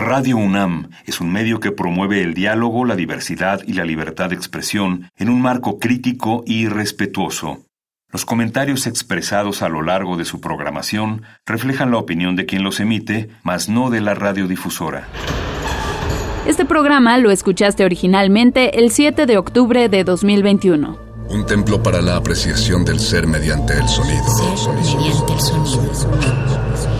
Radio UNAM es un medio que promueve el diálogo, la diversidad y la libertad de expresión en un marco crítico y respetuoso. Los comentarios expresados a lo largo de su programación reflejan la opinión de quien los emite, mas no de la radiodifusora. Este programa lo escuchaste originalmente el 7 de octubre de 2021. Un templo para la apreciación del ser mediante el sonido. mediante el sonido.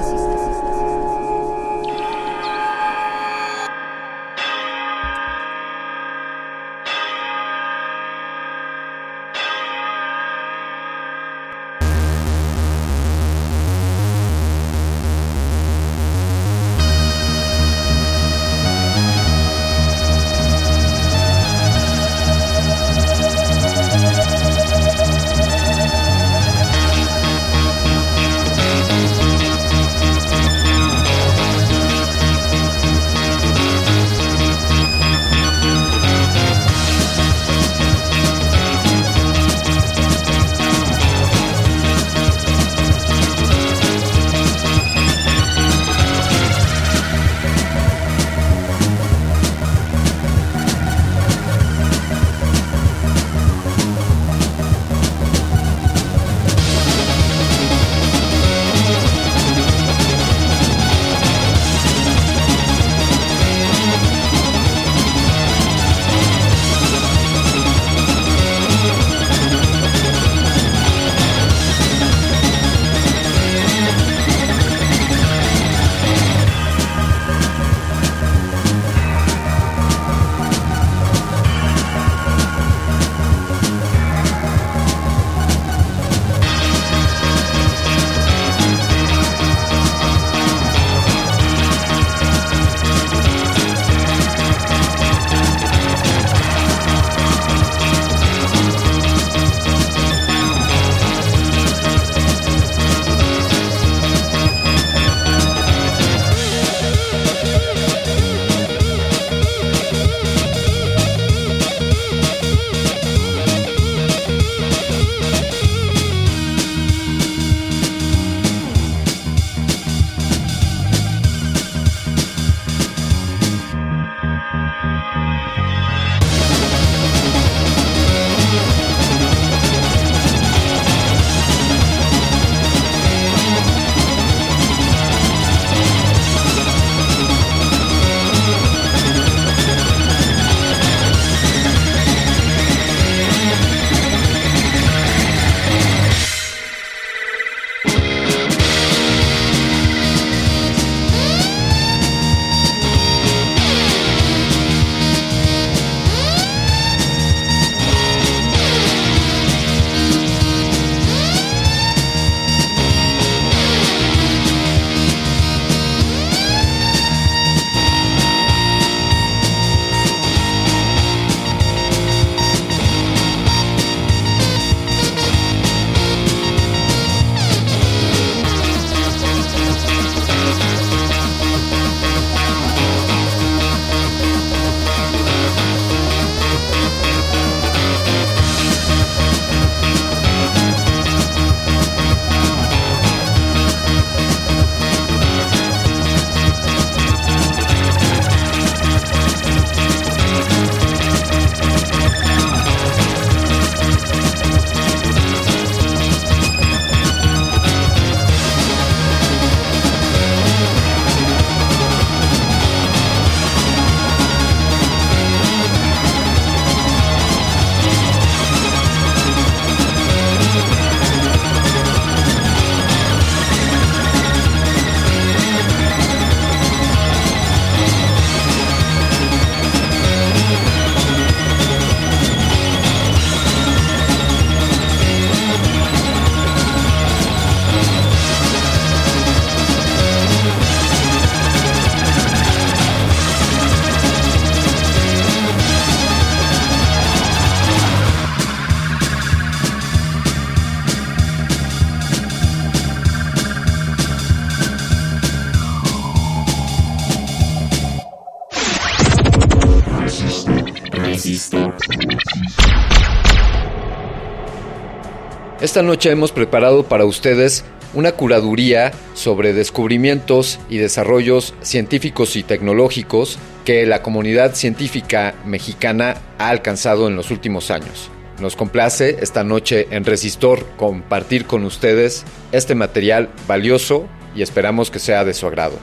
Esta noche hemos preparado para ustedes una curaduría sobre descubrimientos y desarrollos científicos y tecnológicos que la comunidad científica mexicana ha alcanzado en los últimos años. Nos complace esta noche en Resistor compartir con ustedes este material valioso y esperamos que sea de su agrado.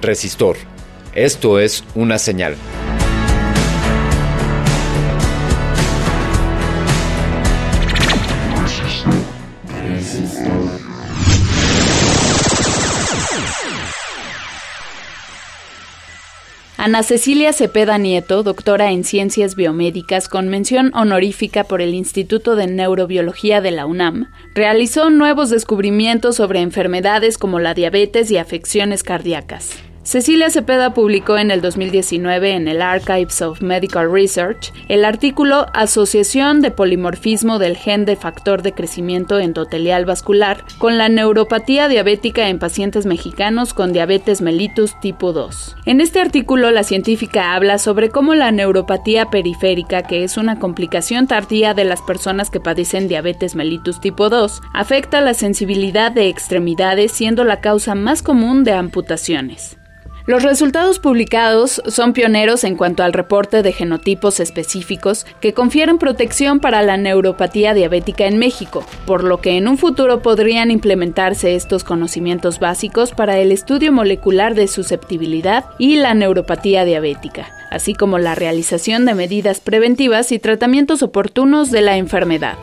Resistor. Esto es una señal. Ana Cecilia Cepeda Nieto, doctora en Ciencias Biomédicas con mención honorífica por el Instituto de Neurobiología de la UNAM, realizó nuevos descubrimientos sobre enfermedades como la diabetes y afecciones cardíacas. Cecilia Cepeda publicó en el 2019 en el Archives of Medical Research el artículo Asociación de polimorfismo del gen de factor de crecimiento endotelial vascular con la neuropatía diabética en pacientes mexicanos con diabetes mellitus tipo 2. En este artículo la científica habla sobre cómo la neuropatía periférica, que es una complicación tardía de las personas que padecen diabetes mellitus tipo 2, afecta la sensibilidad de extremidades siendo la causa más común de amputaciones. Los resultados publicados son pioneros en cuanto al reporte de genotipos específicos que confieren protección para la neuropatía diabética en México, por lo que en un futuro podrían implementarse estos conocimientos básicos para el estudio molecular de susceptibilidad y la neuropatía diabética, así como la realización de medidas preventivas y tratamientos oportunos de la enfermedad.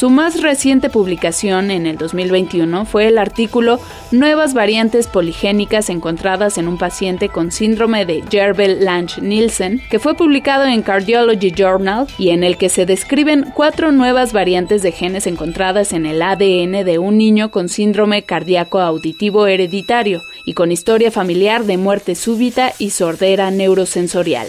Su más reciente publicación en el 2021 fue el artículo Nuevas variantes poligénicas encontradas en un paciente con síndrome de Jervell-Lange-Nielsen, que fue publicado en Cardiology Journal y en el que se describen cuatro nuevas variantes de genes encontradas en el ADN de un niño con síndrome cardíaco auditivo hereditario y con historia familiar de muerte súbita y sordera neurosensorial.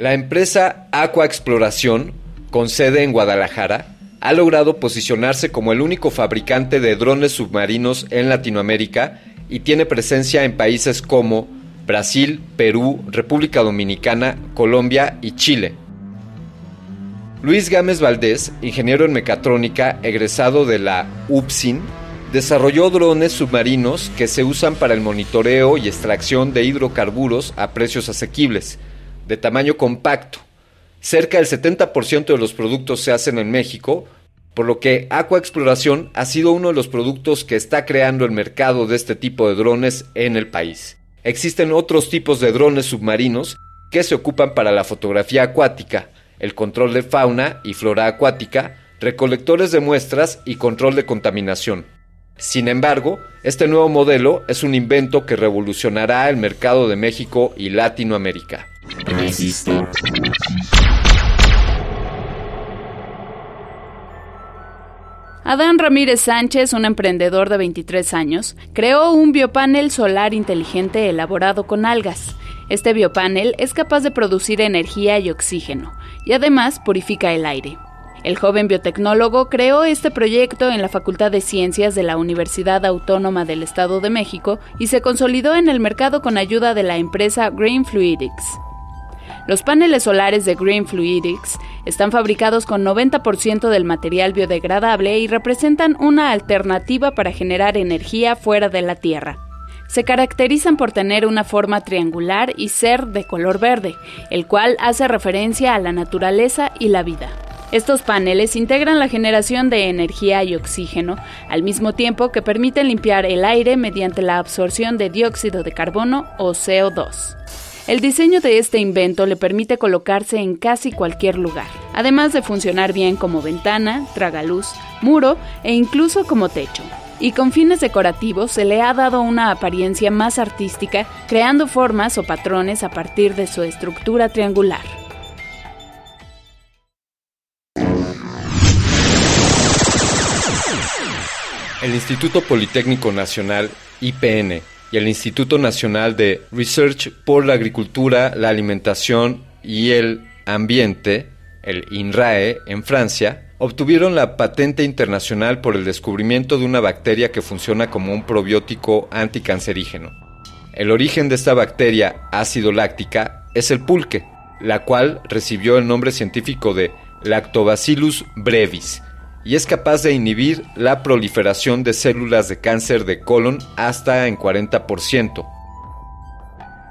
La empresa Aqua Exploración, con sede en Guadalajara, ha logrado posicionarse como el único fabricante de drones submarinos en Latinoamérica y tiene presencia en países como Brasil, Perú, República Dominicana, Colombia y Chile. Luis Gámez Valdés, ingeniero en mecatrónica egresado de la UPSIN, desarrolló drones submarinos que se usan para el monitoreo y extracción de hidrocarburos a precios asequibles de tamaño compacto. Cerca del 70% de los productos se hacen en México, por lo que Aqua Exploración ha sido uno de los productos que está creando el mercado de este tipo de drones en el país. Existen otros tipos de drones submarinos que se ocupan para la fotografía acuática, el control de fauna y flora acuática, recolectores de muestras y control de contaminación. Sin embargo, este nuevo modelo es un invento que revolucionará el mercado de México y Latinoamérica. Adán Ramírez Sánchez, un emprendedor de 23 años, creó un biopanel solar inteligente elaborado con algas. Este biopanel es capaz de producir energía y oxígeno, y además purifica el aire. El joven biotecnólogo creó este proyecto en la Facultad de Ciencias de la Universidad Autónoma del Estado de México y se consolidó en el mercado con ayuda de la empresa Green Fluidics. Los paneles solares de Green Fluidics están fabricados con 90% del material biodegradable y representan una alternativa para generar energía fuera de la Tierra. Se caracterizan por tener una forma triangular y ser de color verde, el cual hace referencia a la naturaleza y la vida. Estos paneles integran la generación de energía y oxígeno, al mismo tiempo que permiten limpiar el aire mediante la absorción de dióxido de carbono o CO2. El diseño de este invento le permite colocarse en casi cualquier lugar, además de funcionar bien como ventana, tragaluz, muro e incluso como techo. Y con fines decorativos se le ha dado una apariencia más artística, creando formas o patrones a partir de su estructura triangular. El Instituto Politécnico Nacional, IPN, y el Instituto Nacional de Research por la Agricultura, la Alimentación y el Ambiente, el INRAE, en Francia, obtuvieron la patente internacional por el descubrimiento de una bacteria que funciona como un probiótico anticancerígeno. El origen de esta bacteria ácido láctica es el pulque, la cual recibió el nombre científico de Lactobacillus brevis y es capaz de inhibir la proliferación de células de cáncer de colon hasta en 40%.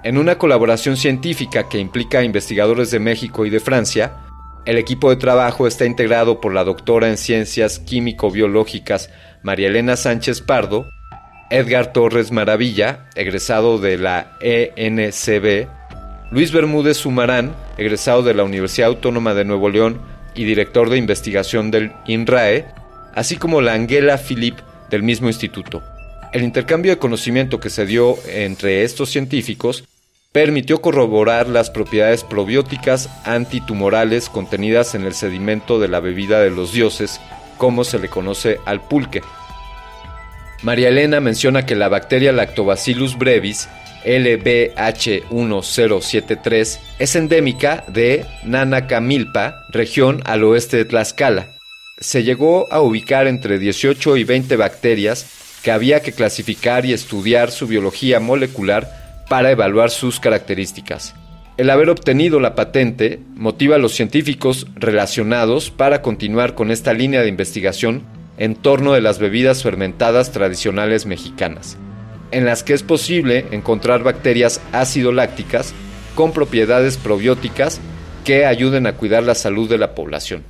En una colaboración científica que implica investigadores de México y de Francia, el equipo de trabajo está integrado por la doctora en ciencias químico-biológicas María Elena Sánchez Pardo, Edgar Torres Maravilla, egresado de la ENCB, Luis Bermúdez Sumarán, egresado de la Universidad Autónoma de Nuevo León y director de investigación del INRAE, así como la Angela Philip del mismo instituto. El intercambio de conocimiento que se dio entre estos científicos permitió corroborar las propiedades probióticas antitumorales contenidas en el sedimento de la bebida de los dioses, como se le conoce al pulque. María Elena menciona que la bacteria Lactobacillus brevis LBH1073 es endémica de Nanacamilpa, región al oeste de Tlaxcala. Se llegó a ubicar entre 18 y 20 bacterias que había que clasificar y estudiar su biología molecular para evaluar sus características. El haber obtenido la patente motiva a los científicos relacionados para continuar con esta línea de investigación en torno de las bebidas fermentadas tradicionales mexicanas, en las que es posible encontrar bacterias ácido lácticas con propiedades probióticas que ayuden a cuidar la salud de la población.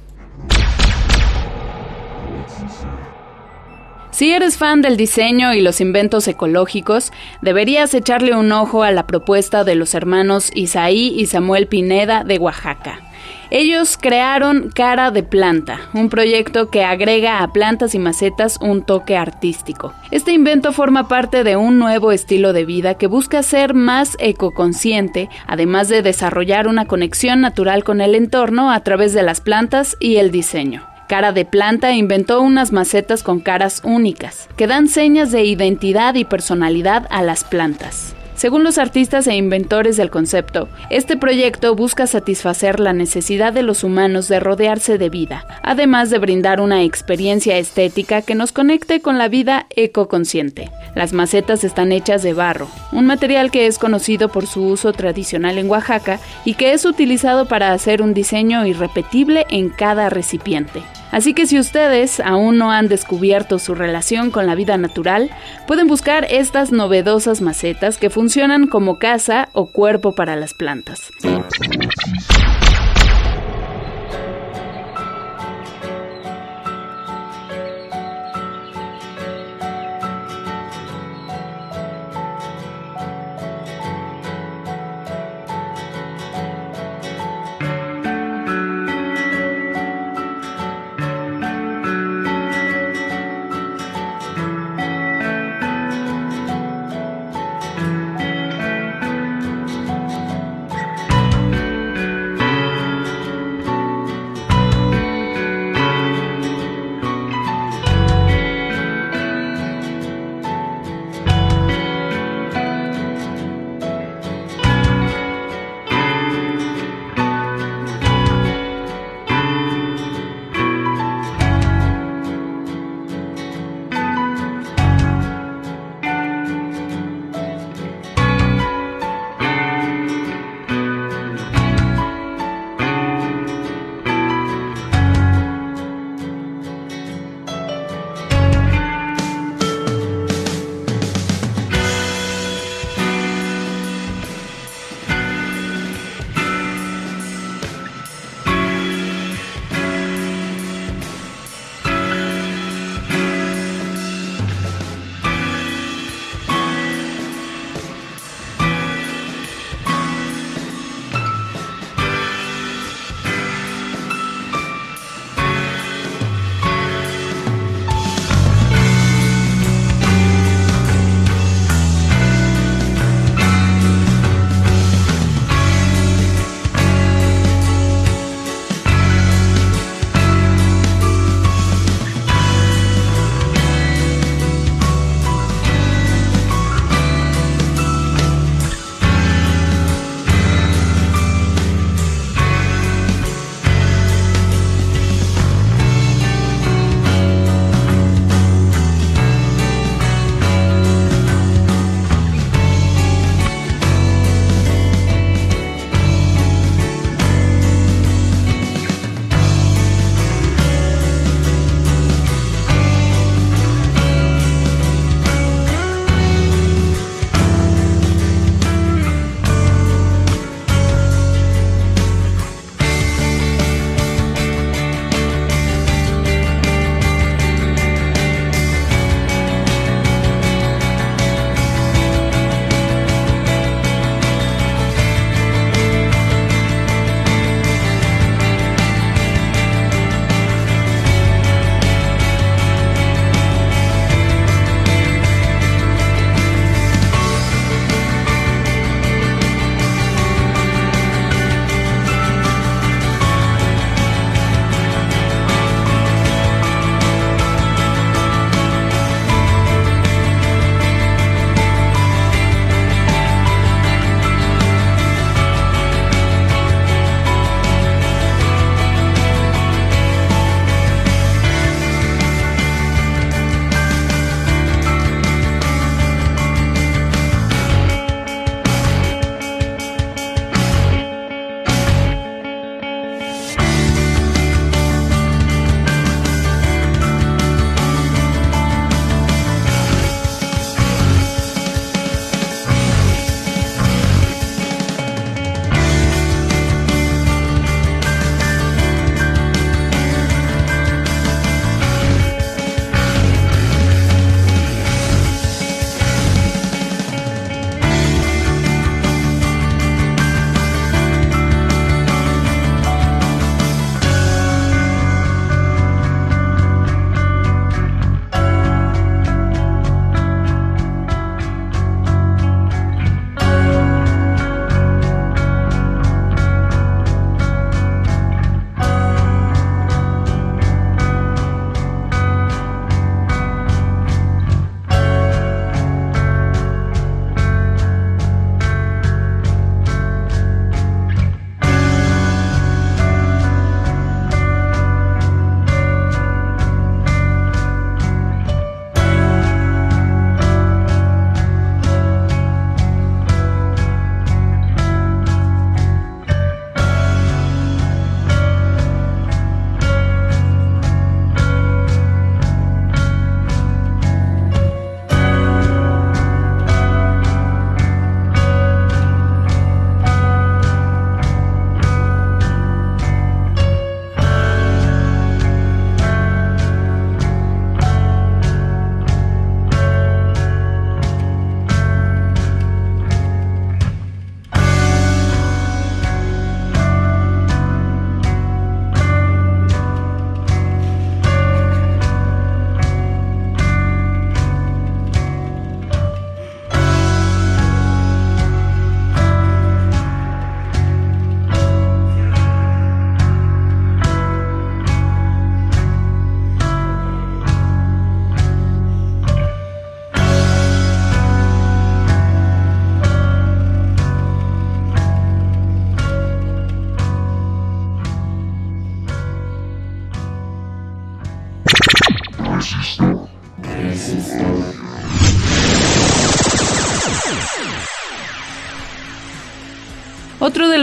Si eres fan del diseño y los inventos ecológicos, deberías echarle un ojo a la propuesta de los hermanos Isaí y Samuel Pineda de Oaxaca. Ellos crearon Cara de Planta, un proyecto que agrega a plantas y macetas un toque artístico. Este invento forma parte de un nuevo estilo de vida que busca ser más ecoconsciente, además de desarrollar una conexión natural con el entorno a través de las plantas y el diseño. Cara de Planta inventó unas macetas con caras únicas, que dan señas de identidad y personalidad a las plantas. Según los artistas e inventores del concepto, este proyecto busca satisfacer la necesidad de los humanos de rodearse de vida, además de brindar una experiencia estética que nos conecte con la vida ecoconsciente. Las macetas están hechas de barro, un material que es conocido por su uso tradicional en Oaxaca y que es utilizado para hacer un diseño irrepetible en cada recipiente. Así que si ustedes aún no han descubierto su relación con la vida natural, pueden buscar estas novedosas macetas que funcionan como casa o cuerpo para las plantas.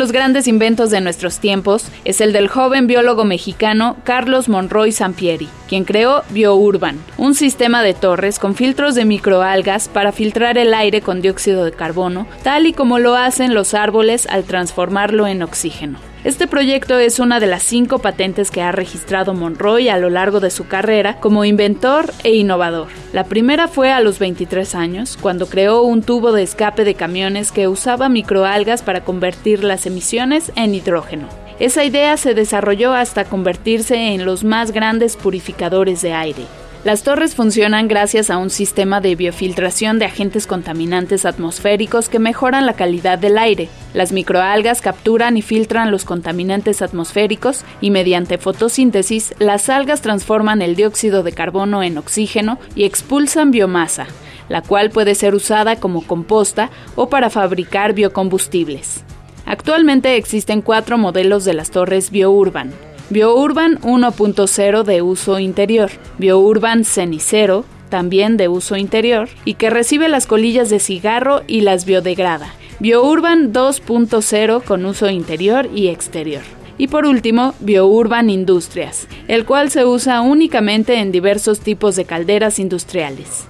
Los grandes inventos de nuestros tiempos es el del joven biólogo mexicano Carlos Monroy Sampieri, quien creó BioUrban, un sistema de torres con filtros de microalgas para filtrar el aire con dióxido de carbono, tal y como lo hacen los árboles al transformarlo en oxígeno. Este proyecto es una de las cinco patentes que ha registrado Monroy a lo largo de su carrera como inventor e innovador. La primera fue a los 23 años, cuando creó un tubo de escape de camiones que usaba microalgas para convertir las emisiones en hidrógeno. Esa idea se desarrolló hasta convertirse en los más grandes purificadores de aire. Las torres funcionan gracias a un sistema de biofiltración de agentes contaminantes atmosféricos que mejoran la calidad del aire. Las microalgas capturan y filtran los contaminantes atmosféricos y mediante fotosíntesis las algas transforman el dióxido de carbono en oxígeno y expulsan biomasa, la cual puede ser usada como composta o para fabricar biocombustibles. Actualmente existen cuatro modelos de las torres BioUrban. BioUrban 1.0 de uso interior, BioUrban Cenicero, también de uso interior, y que recibe las colillas de cigarro y las biodegrada. BioUrban 2.0 con uso interior y exterior. Y por último, BioUrban Industrias, el cual se usa únicamente en diversos tipos de calderas industriales.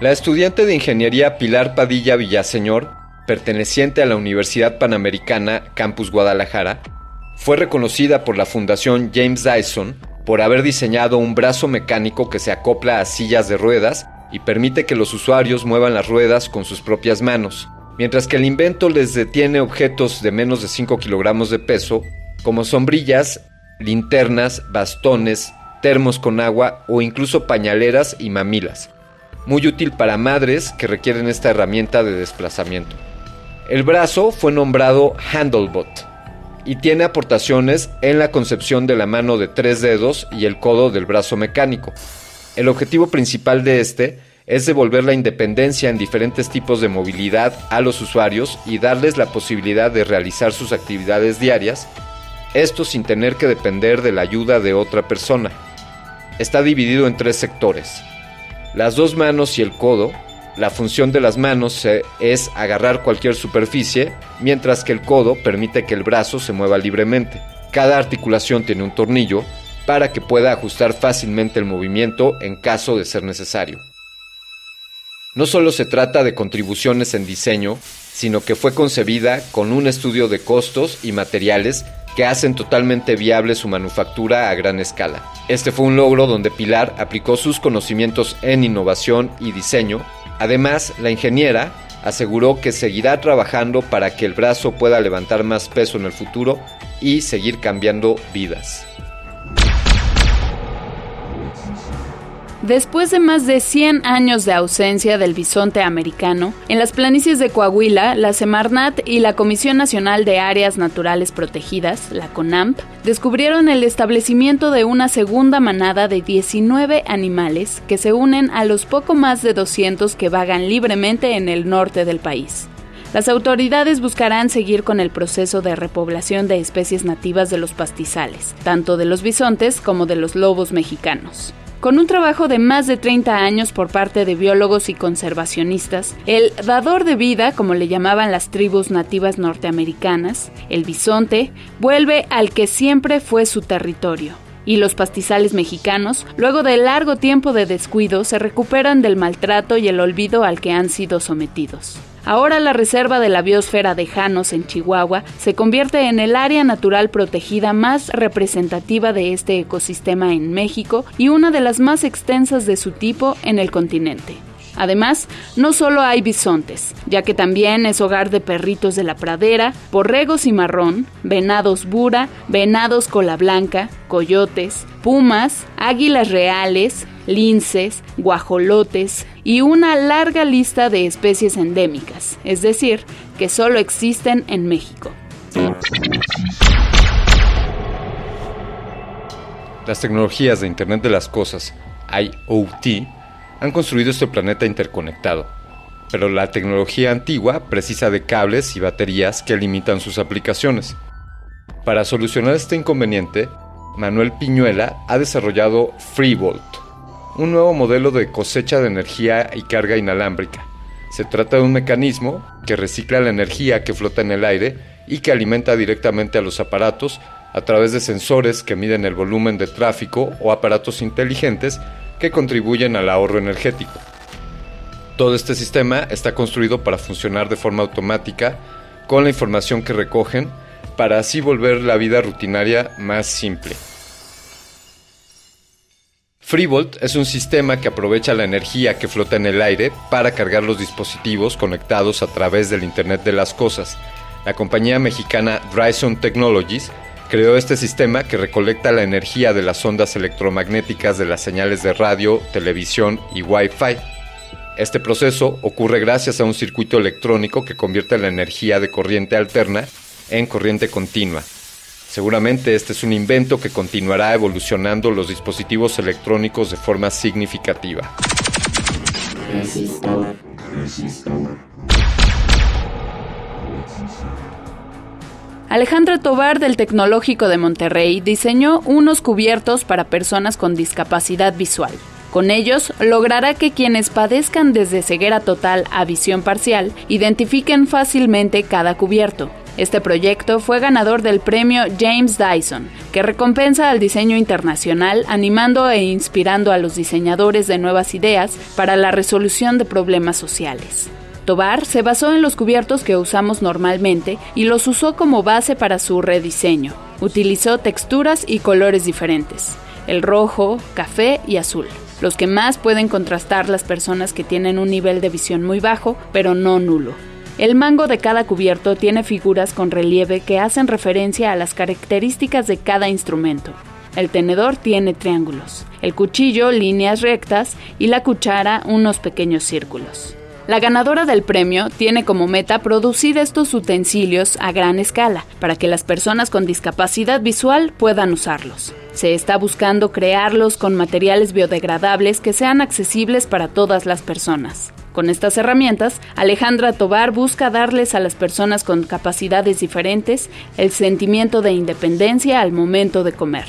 La estudiante de ingeniería Pilar Padilla Villaseñor perteneciente a la Universidad Panamericana Campus Guadalajara, fue reconocida por la Fundación James Dyson por haber diseñado un brazo mecánico que se acopla a sillas de ruedas y permite que los usuarios muevan las ruedas con sus propias manos, mientras que el invento les detiene objetos de menos de 5 kilogramos de peso, como sombrillas, linternas, bastones, termos con agua o incluso pañaleras y mamilas, muy útil para madres que requieren esta herramienta de desplazamiento. El brazo fue nombrado Handlebot y tiene aportaciones en la concepción de la mano de tres dedos y el codo del brazo mecánico. El objetivo principal de este es devolver la independencia en diferentes tipos de movilidad a los usuarios y darles la posibilidad de realizar sus actividades diarias, esto sin tener que depender de la ayuda de otra persona. Está dividido en tres sectores. Las dos manos y el codo la función de las manos es agarrar cualquier superficie, mientras que el codo permite que el brazo se mueva libremente. Cada articulación tiene un tornillo para que pueda ajustar fácilmente el movimiento en caso de ser necesario. No solo se trata de contribuciones en diseño, sino que fue concebida con un estudio de costos y materiales que hacen totalmente viable su manufactura a gran escala. Este fue un logro donde Pilar aplicó sus conocimientos en innovación y diseño Además, la ingeniera aseguró que seguirá trabajando para que el brazo pueda levantar más peso en el futuro y seguir cambiando vidas. Después de más de 100 años de ausencia del bisonte americano, en las planicies de Coahuila, la Semarnat y la Comisión Nacional de Áreas Naturales Protegidas, la CONAMP, descubrieron el establecimiento de una segunda manada de 19 animales que se unen a los poco más de 200 que vagan libremente en el norte del país. Las autoridades buscarán seguir con el proceso de repoblación de especies nativas de los pastizales, tanto de los bisontes como de los lobos mexicanos. Con un trabajo de más de 30 años por parte de biólogos y conservacionistas, el dador de vida, como le llamaban las tribus nativas norteamericanas, el bisonte, vuelve al que siempre fue su territorio. Y los pastizales mexicanos, luego de largo tiempo de descuido, se recuperan del maltrato y el olvido al que han sido sometidos. Ahora la reserva de la biosfera de Janos en Chihuahua se convierte en el área natural protegida más representativa de este ecosistema en México y una de las más extensas de su tipo en el continente. Además, no solo hay bisontes, ya que también es hogar de perritos de la pradera, borregos y marrón, venados bura, venados cola blanca, coyotes, pumas, águilas reales, linces, guajolotes y una larga lista de especies endémicas, es decir, que solo existen en México. Las tecnologías de Internet de las Cosas, IoT, han construido este planeta interconectado, pero la tecnología antigua precisa de cables y baterías que limitan sus aplicaciones. Para solucionar este inconveniente, Manuel Piñuela ha desarrollado FreeVolt, un nuevo modelo de cosecha de energía y carga inalámbrica. Se trata de un mecanismo que recicla la energía que flota en el aire y que alimenta directamente a los aparatos a través de sensores que miden el volumen de tráfico o aparatos inteligentes que contribuyen al ahorro energético. Todo este sistema está construido para funcionar de forma automática con la información que recogen para así volver la vida rutinaria más simple. FreeVolt es un sistema que aprovecha la energía que flota en el aire para cargar los dispositivos conectados a través del Internet de las Cosas. La compañía mexicana Dryson Technologies creó este sistema que recolecta la energía de las ondas electromagnéticas de las señales de radio, televisión y Wi-Fi. Este proceso ocurre gracias a un circuito electrónico que convierte la energía de corriente alterna en corriente continua. Seguramente este es un invento que continuará evolucionando los dispositivos electrónicos de forma significativa. Alejandra Tobar del Tecnológico de Monterrey diseñó unos cubiertos para personas con discapacidad visual. Con ellos logrará que quienes padezcan desde ceguera total a visión parcial identifiquen fácilmente cada cubierto. Este proyecto fue ganador del premio James Dyson, que recompensa al diseño internacional animando e inspirando a los diseñadores de nuevas ideas para la resolución de problemas sociales. Tobar se basó en los cubiertos que usamos normalmente y los usó como base para su rediseño. Utilizó texturas y colores diferentes, el rojo, café y azul, los que más pueden contrastar las personas que tienen un nivel de visión muy bajo, pero no nulo. El mango de cada cubierto tiene figuras con relieve que hacen referencia a las características de cada instrumento. El tenedor tiene triángulos, el cuchillo líneas rectas y la cuchara unos pequeños círculos. La ganadora del premio tiene como meta producir estos utensilios a gran escala para que las personas con discapacidad visual puedan usarlos. Se está buscando crearlos con materiales biodegradables que sean accesibles para todas las personas. Con estas herramientas, Alejandra Tobar busca darles a las personas con capacidades diferentes el sentimiento de independencia al momento de comer.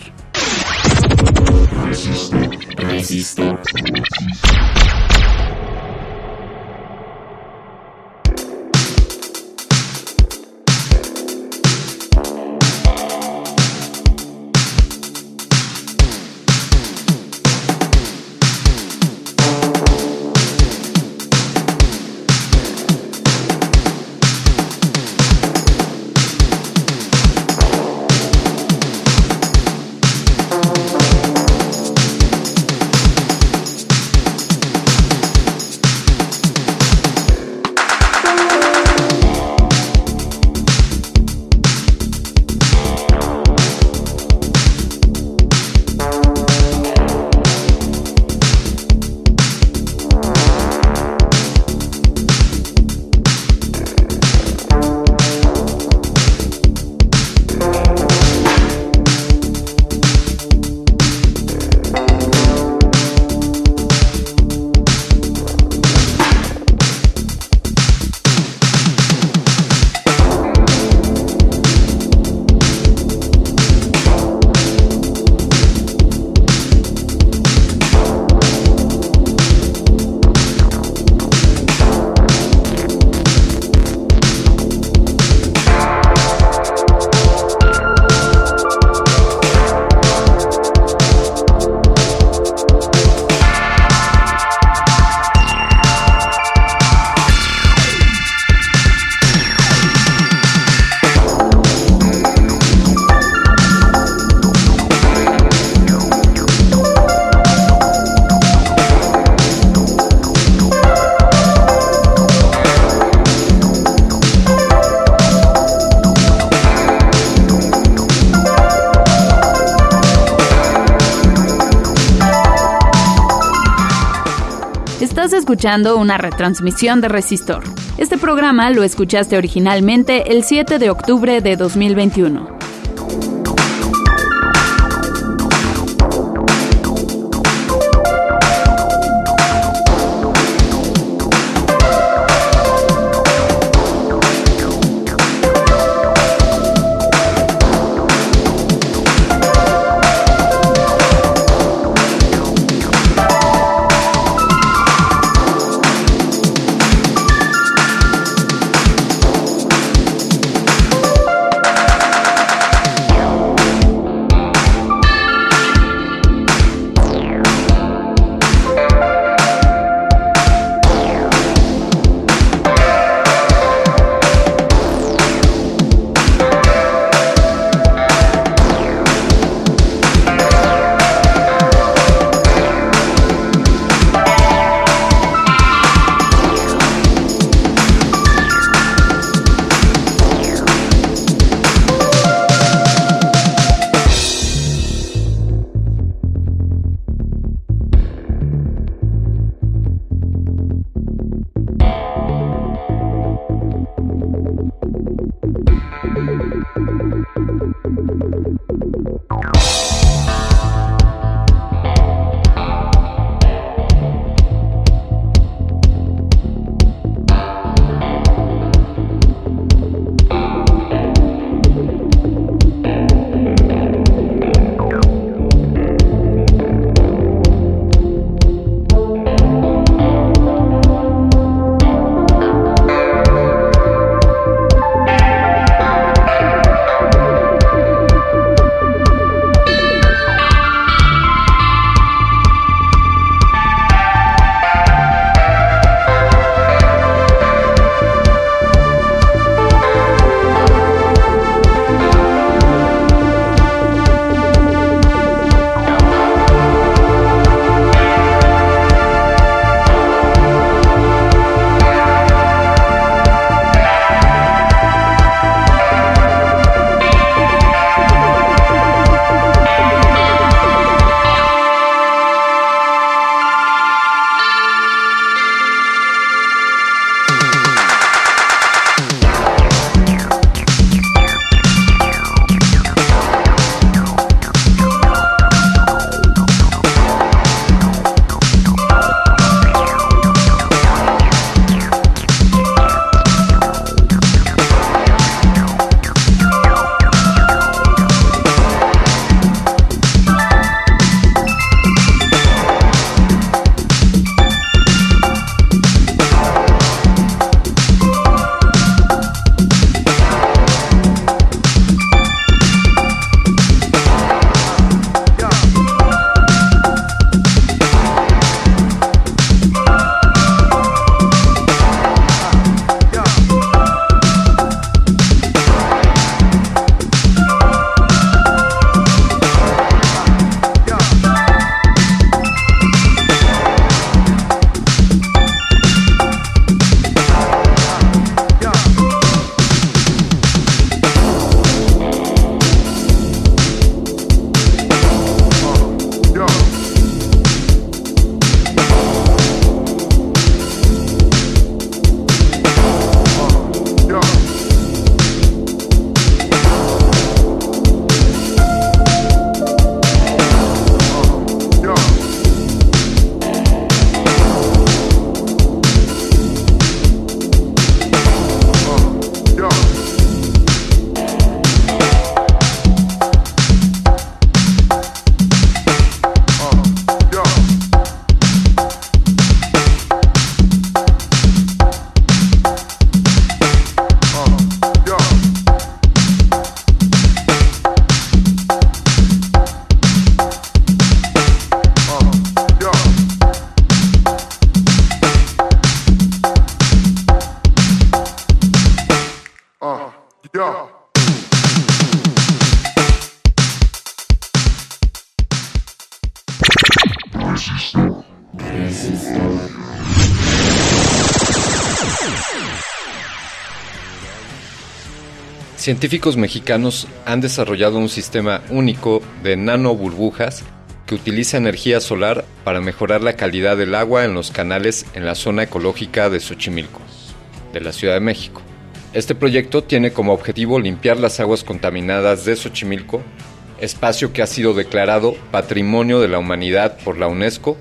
Escuchando una retransmisión de Resistor. Este programa lo escuchaste originalmente el 7 de octubre de 2021. Científicos mexicanos han desarrollado un sistema único de nanoburbujas que utiliza energía solar para mejorar la calidad del agua en los canales en la zona ecológica de Xochimilco, de la Ciudad de México. Este proyecto tiene como objetivo limpiar las aguas contaminadas de Xochimilco, espacio que ha sido declarado Patrimonio de la Humanidad por la UNESCO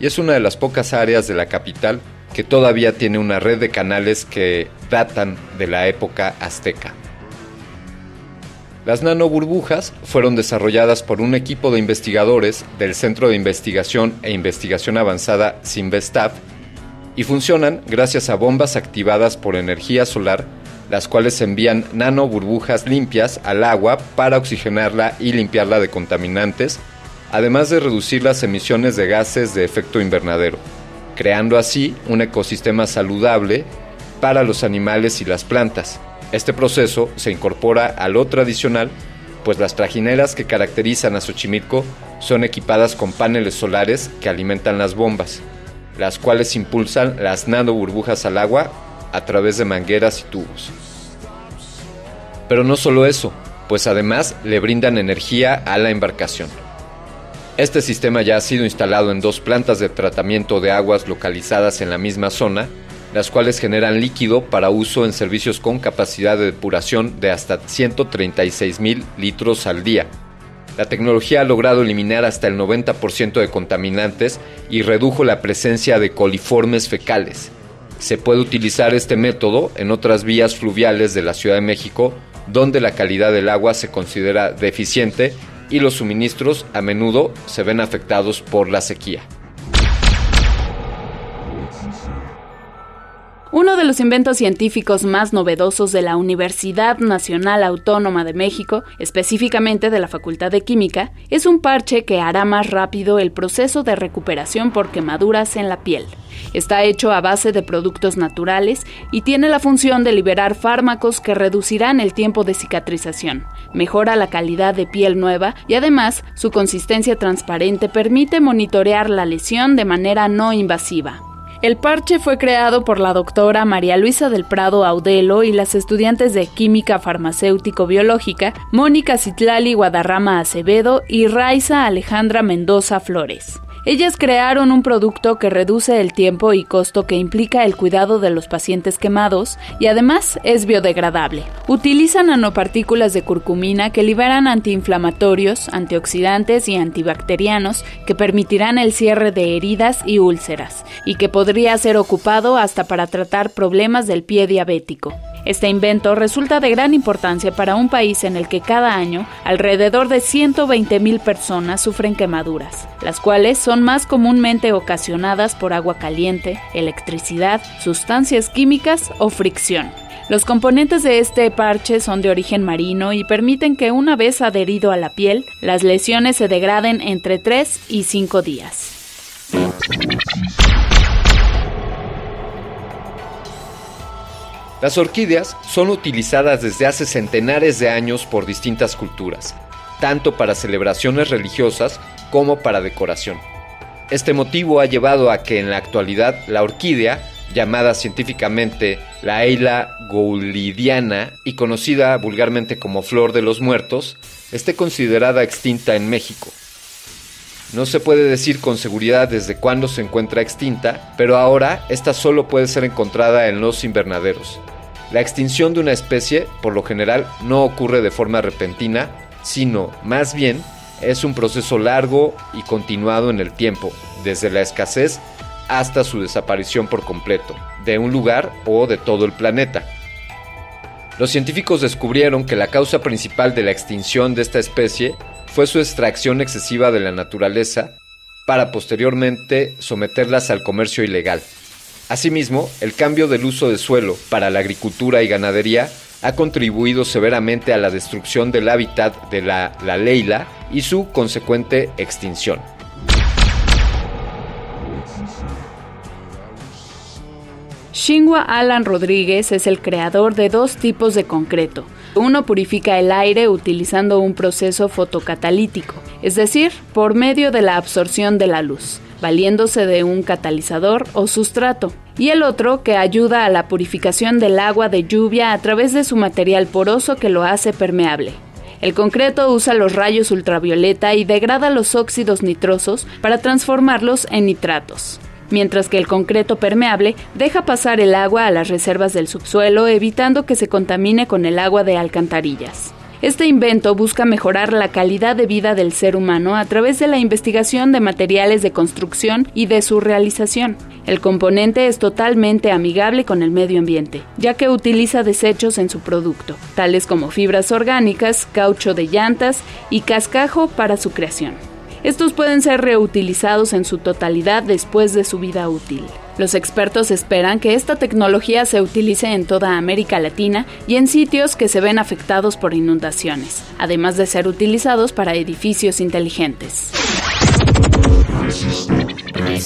y es una de las pocas áreas de la capital que todavía tiene una red de canales que datan de la época azteca. Las nanoburbujas fueron desarrolladas por un equipo de investigadores del Centro de Investigación e Investigación Avanzada Sinvestav y funcionan gracias a bombas activadas por energía solar, las cuales envían nanoburbujas limpias al agua para oxigenarla y limpiarla de contaminantes, además de reducir las emisiones de gases de efecto invernadero, creando así un ecosistema saludable para los animales y las plantas. Este proceso se incorpora a lo tradicional, pues las trajineras que caracterizan a Xochimilco son equipadas con paneles solares que alimentan las bombas, las cuales impulsan las nanoburbujas al agua a través de mangueras y tubos. Pero no solo eso, pues además le brindan energía a la embarcación. Este sistema ya ha sido instalado en dos plantas de tratamiento de aguas localizadas en la misma zona las cuales generan líquido para uso en servicios con capacidad de depuración de hasta 136 mil litros al día. La tecnología ha logrado eliminar hasta el 90% de contaminantes y redujo la presencia de coliformes fecales. Se puede utilizar este método en otras vías fluviales de la Ciudad de México, donde la calidad del agua se considera deficiente y los suministros a menudo se ven afectados por la sequía. Uno de los inventos científicos más novedosos de la Universidad Nacional Autónoma de México, específicamente de la Facultad de Química, es un parche que hará más rápido el proceso de recuperación por quemaduras en la piel. Está hecho a base de productos naturales y tiene la función de liberar fármacos que reducirán el tiempo de cicatrización, mejora la calidad de piel nueva y además su consistencia transparente permite monitorear la lesión de manera no invasiva. El parche fue creado por la doctora María Luisa del Prado Audelo y las estudiantes de Química Farmacéutico-Biológica Mónica Citlali Guadarrama Acevedo y Raiza Alejandra Mendoza Flores. Ellas crearon un producto que reduce el tiempo y costo que implica el cuidado de los pacientes quemados y además es biodegradable. Utiliza nanopartículas de curcumina que liberan antiinflamatorios, antioxidantes y antibacterianos que permitirán el cierre de heridas y úlceras y que podría ser ocupado hasta para tratar problemas del pie diabético. Este invento resulta de gran importancia para un país en el que cada año alrededor de 120.000 personas sufren quemaduras, las cuales son más comúnmente ocasionadas por agua caliente, electricidad, sustancias químicas o fricción. Los componentes de este parche son de origen marino y permiten que una vez adherido a la piel, las lesiones se degraden entre 3 y 5 días. Las orquídeas son utilizadas desde hace centenares de años por distintas culturas, tanto para celebraciones religiosas como para decoración. Este motivo ha llevado a que en la actualidad la orquídea, llamada científicamente la Eila goulidiana y conocida vulgarmente como flor de los muertos, esté considerada extinta en México. No se puede decir con seguridad desde cuándo se encuentra extinta, pero ahora esta solo puede ser encontrada en los invernaderos. La extinción de una especie, por lo general, no ocurre de forma repentina, sino más bien es un proceso largo y continuado en el tiempo, desde la escasez hasta su desaparición por completo, de un lugar o de todo el planeta. Los científicos descubrieron que la causa principal de la extinción de esta especie fue su extracción excesiva de la naturaleza para posteriormente someterlas al comercio ilegal. Asimismo, el cambio del uso de suelo para la agricultura y ganadería ha contribuido severamente a la destrucción del hábitat de la, la leila y su consecuente extinción. Xinhua Alan Rodríguez es el creador de dos tipos de concreto. Uno purifica el aire utilizando un proceso fotocatalítico, es decir, por medio de la absorción de la luz, valiéndose de un catalizador o sustrato. Y el otro que ayuda a la purificación del agua de lluvia a través de su material poroso que lo hace permeable. El concreto usa los rayos ultravioleta y degrada los óxidos nitrosos para transformarlos en nitratos mientras que el concreto permeable deja pasar el agua a las reservas del subsuelo evitando que se contamine con el agua de alcantarillas. Este invento busca mejorar la calidad de vida del ser humano a través de la investigación de materiales de construcción y de su realización. El componente es totalmente amigable con el medio ambiente, ya que utiliza desechos en su producto, tales como fibras orgánicas, caucho de llantas y cascajo para su creación. Estos pueden ser reutilizados en su totalidad después de su vida útil. Los expertos esperan que esta tecnología se utilice en toda América Latina y en sitios que se ven afectados por inundaciones, además de ser utilizados para edificios inteligentes. En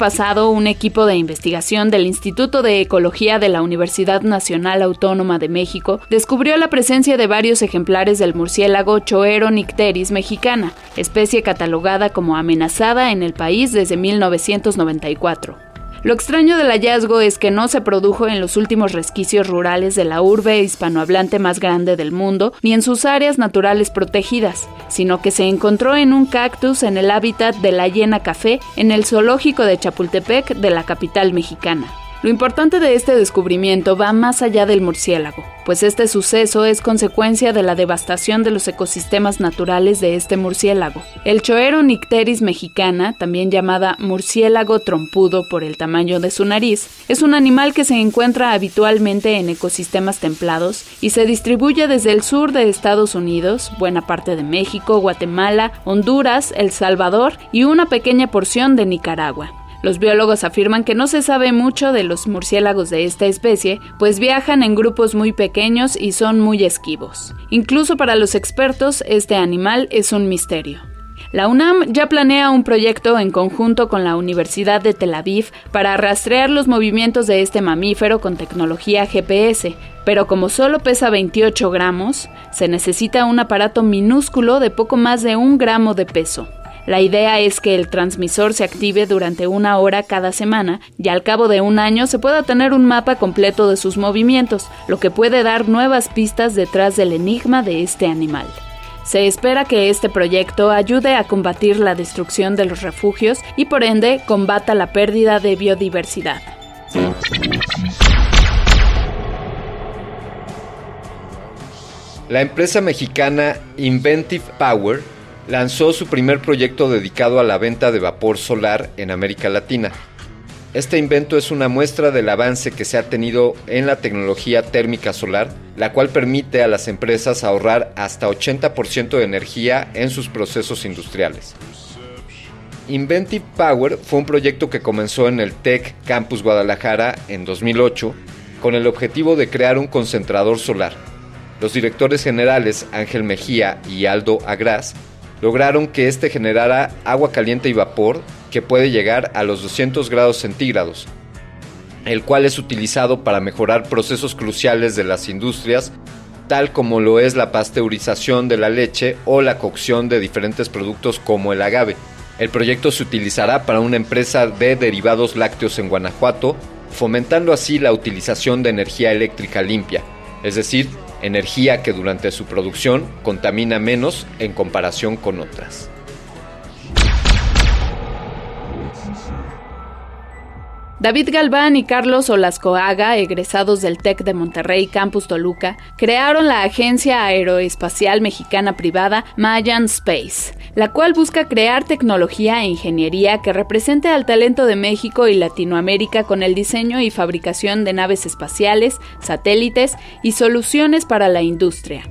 pasado, un equipo de investigación del Instituto de Ecología de la Universidad Nacional Autónoma de México descubrió la presencia de varios ejemplares del murciélago Choero nicteris mexicana, especie catalogada como amenazada en el país desde 1994. Lo extraño del hallazgo es que no se produjo en los últimos resquicios rurales de la urbe hispanohablante más grande del mundo, ni en sus áreas naturales protegidas, sino que se encontró en un cactus en el hábitat de la hiena café en el zoológico de Chapultepec de la capital mexicana. Lo importante de este descubrimiento va más allá del murciélago, pues este suceso es consecuencia de la devastación de los ecosistemas naturales de este murciélago. El Choero nicteris mexicana, también llamada murciélago trompudo por el tamaño de su nariz, es un animal que se encuentra habitualmente en ecosistemas templados y se distribuye desde el sur de Estados Unidos, buena parte de México, Guatemala, Honduras, El Salvador y una pequeña porción de Nicaragua. Los biólogos afirman que no se sabe mucho de los murciélagos de esta especie, pues viajan en grupos muy pequeños y son muy esquivos. Incluso para los expertos, este animal es un misterio. La UNAM ya planea un proyecto en conjunto con la Universidad de Tel Aviv para rastrear los movimientos de este mamífero con tecnología GPS, pero como solo pesa 28 gramos, se necesita un aparato minúsculo de poco más de un gramo de peso. La idea es que el transmisor se active durante una hora cada semana y al cabo de un año se pueda tener un mapa completo de sus movimientos, lo que puede dar nuevas pistas detrás del enigma de este animal. Se espera que este proyecto ayude a combatir la destrucción de los refugios y por ende combata la pérdida de biodiversidad. La empresa mexicana Inventive Power lanzó su primer proyecto dedicado a la venta de vapor solar en América Latina. Este invento es una muestra del avance que se ha tenido en la tecnología térmica solar, la cual permite a las empresas ahorrar hasta 80% de energía en sus procesos industriales. Inventive Power fue un proyecto que comenzó en el Tech Campus Guadalajara en 2008 con el objetivo de crear un concentrador solar. Los directores generales Ángel Mejía y Aldo Agras lograron que éste generara agua caliente y vapor que puede llegar a los 200 grados centígrados, el cual es utilizado para mejorar procesos cruciales de las industrias, tal como lo es la pasteurización de la leche o la cocción de diferentes productos como el agave. El proyecto se utilizará para una empresa de derivados lácteos en Guanajuato, fomentando así la utilización de energía eléctrica limpia, es decir, energía que durante su producción contamina menos en comparación con otras. David Galván y Carlos Olascoaga, egresados del TEC de Monterrey Campus Toluca, crearon la agencia aeroespacial mexicana privada Mayan Space, la cual busca crear tecnología e ingeniería que represente al talento de México y Latinoamérica con el diseño y fabricación de naves espaciales, satélites y soluciones para la industria.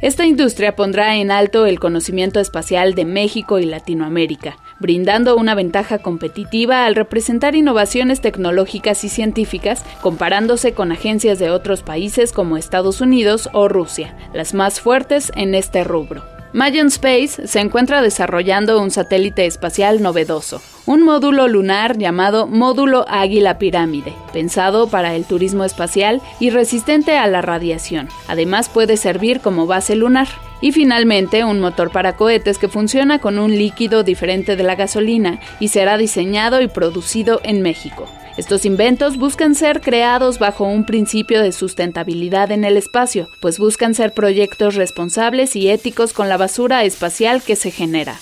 Esta industria pondrá en alto el conocimiento espacial de México y Latinoamérica, brindando una ventaja competitiva al representar innovaciones tecnológicas y científicas comparándose con agencias de otros países como Estados Unidos o Rusia, las más fuertes en este rubro. Mayan Space se encuentra desarrollando un satélite espacial novedoso, un módulo lunar llamado Módulo Águila Pirámide, pensado para el turismo espacial y resistente a la radiación. Además puede servir como base lunar. Y finalmente un motor para cohetes que funciona con un líquido diferente de la gasolina y será diseñado y producido en México. Estos inventos buscan ser creados bajo un principio de sustentabilidad en el espacio, pues buscan ser proyectos responsables y éticos con la basura espacial que se genera.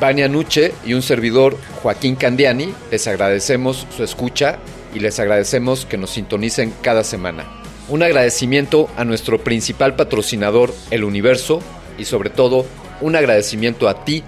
Vania Nuche y un servidor, Joaquín Candiani, les agradecemos su escucha y les agradecemos que nos sintonicen cada semana. Un agradecimiento a nuestro principal patrocinador, El Universo, y sobre todo un agradecimiento a ti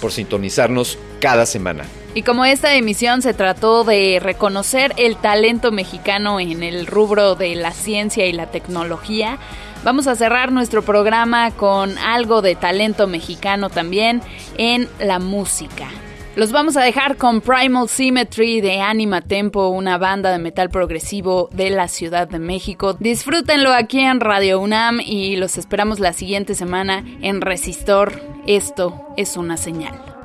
por sintonizarnos cada semana. Y como esta emisión se trató de reconocer el talento mexicano en el rubro de la ciencia y la tecnología, vamos a cerrar nuestro programa con algo de talento mexicano también en la música. Los vamos a dejar con Primal Symmetry de Anima Tempo, una banda de metal progresivo de la Ciudad de México. Disfrútenlo aquí en Radio UNAM y los esperamos la siguiente semana en Resistor. Esto es una señal.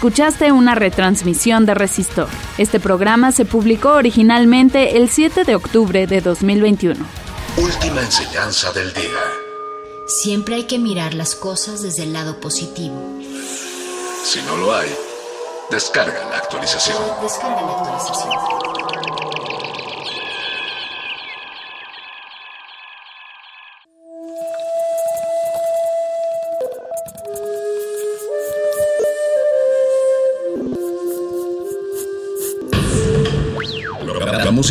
Escuchaste una retransmisión de Resistor. Este programa se publicó originalmente el 7 de octubre de 2021. Última enseñanza del día. Siempre hay que mirar las cosas desde el lado positivo. Si no lo hay, descarga la actualización. Descarga la actualización.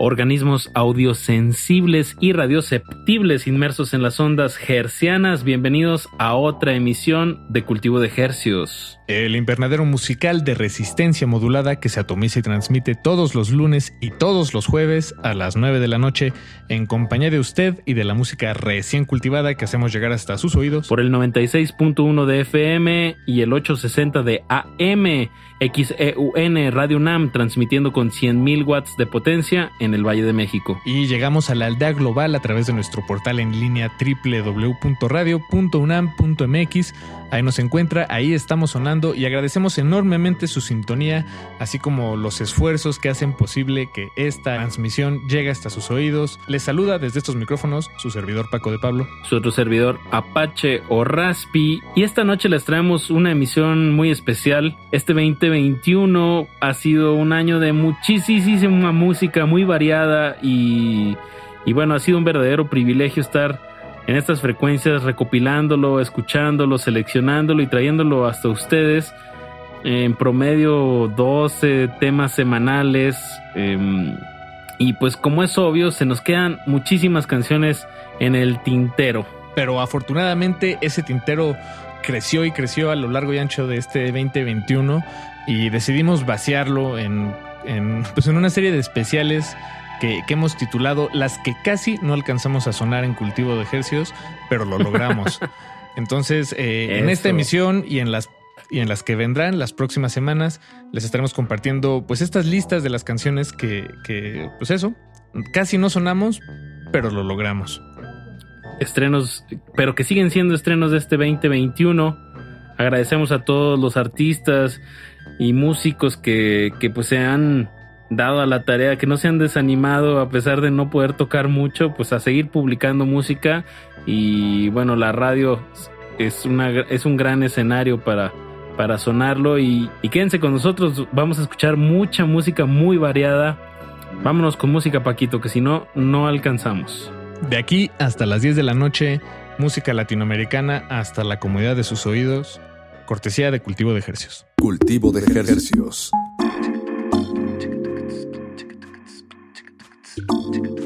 Organismos audiosensibles y radioceptibles inmersos en las ondas hercianas. Bienvenidos a otra emisión de Cultivo de Hercios. El invernadero musical de resistencia modulada que se atomiza y transmite todos los lunes y todos los jueves a las 9 de la noche en compañía de usted y de la música recién cultivada que hacemos llegar hasta sus oídos. Por el 96.1 de FM y el 860 de AM. XEUN Radio UNAM transmitiendo con 100.000 watts de potencia en el Valle de México. Y llegamos a la aldea global a través de nuestro portal en línea www.radio.unam.mx. Ahí nos encuentra, ahí estamos sonando y agradecemos enormemente su sintonía, así como los esfuerzos que hacen posible que esta transmisión llegue hasta sus oídos. Les saluda desde estos micrófonos su servidor Paco de Pablo. Su otro servidor Apache o Raspi. Y esta noche les traemos una emisión muy especial. Este 2021 ha sido un año de muchísima música muy variada y, y bueno, ha sido un verdadero privilegio estar en estas frecuencias recopilándolo, escuchándolo, seleccionándolo y trayéndolo hasta ustedes. En promedio 12 temas semanales. Eh, y pues como es obvio, se nos quedan muchísimas canciones en el tintero. Pero afortunadamente ese tintero creció y creció a lo largo y ancho de este 2021 y decidimos vaciarlo en, en, pues en una serie de especiales que, que, hemos titulado Las que casi no alcanzamos a sonar en cultivo de ejercicios, pero lo logramos. Entonces, eh, en esta emisión y en las y en las que vendrán las próximas semanas les estaremos compartiendo pues estas listas de las canciones que, que pues eso, casi no sonamos, pero lo logramos. Estrenos, pero que siguen siendo estrenos de este 2021. Agradecemos a todos los artistas y músicos que, que pues se han dado a la tarea, que no se han desanimado a pesar de no poder tocar mucho, pues a seguir publicando música y bueno, la radio es, una, es un gran escenario para, para sonarlo y, y quédense con nosotros, vamos a escuchar mucha música muy variada. Vámonos con música Paquito, que si no, no alcanzamos. De aquí hasta las 10 de la noche, música latinoamericana hasta la comodidad de sus oídos, cortesía de Cultivo de Ejercios. Cultivo de Ejercios.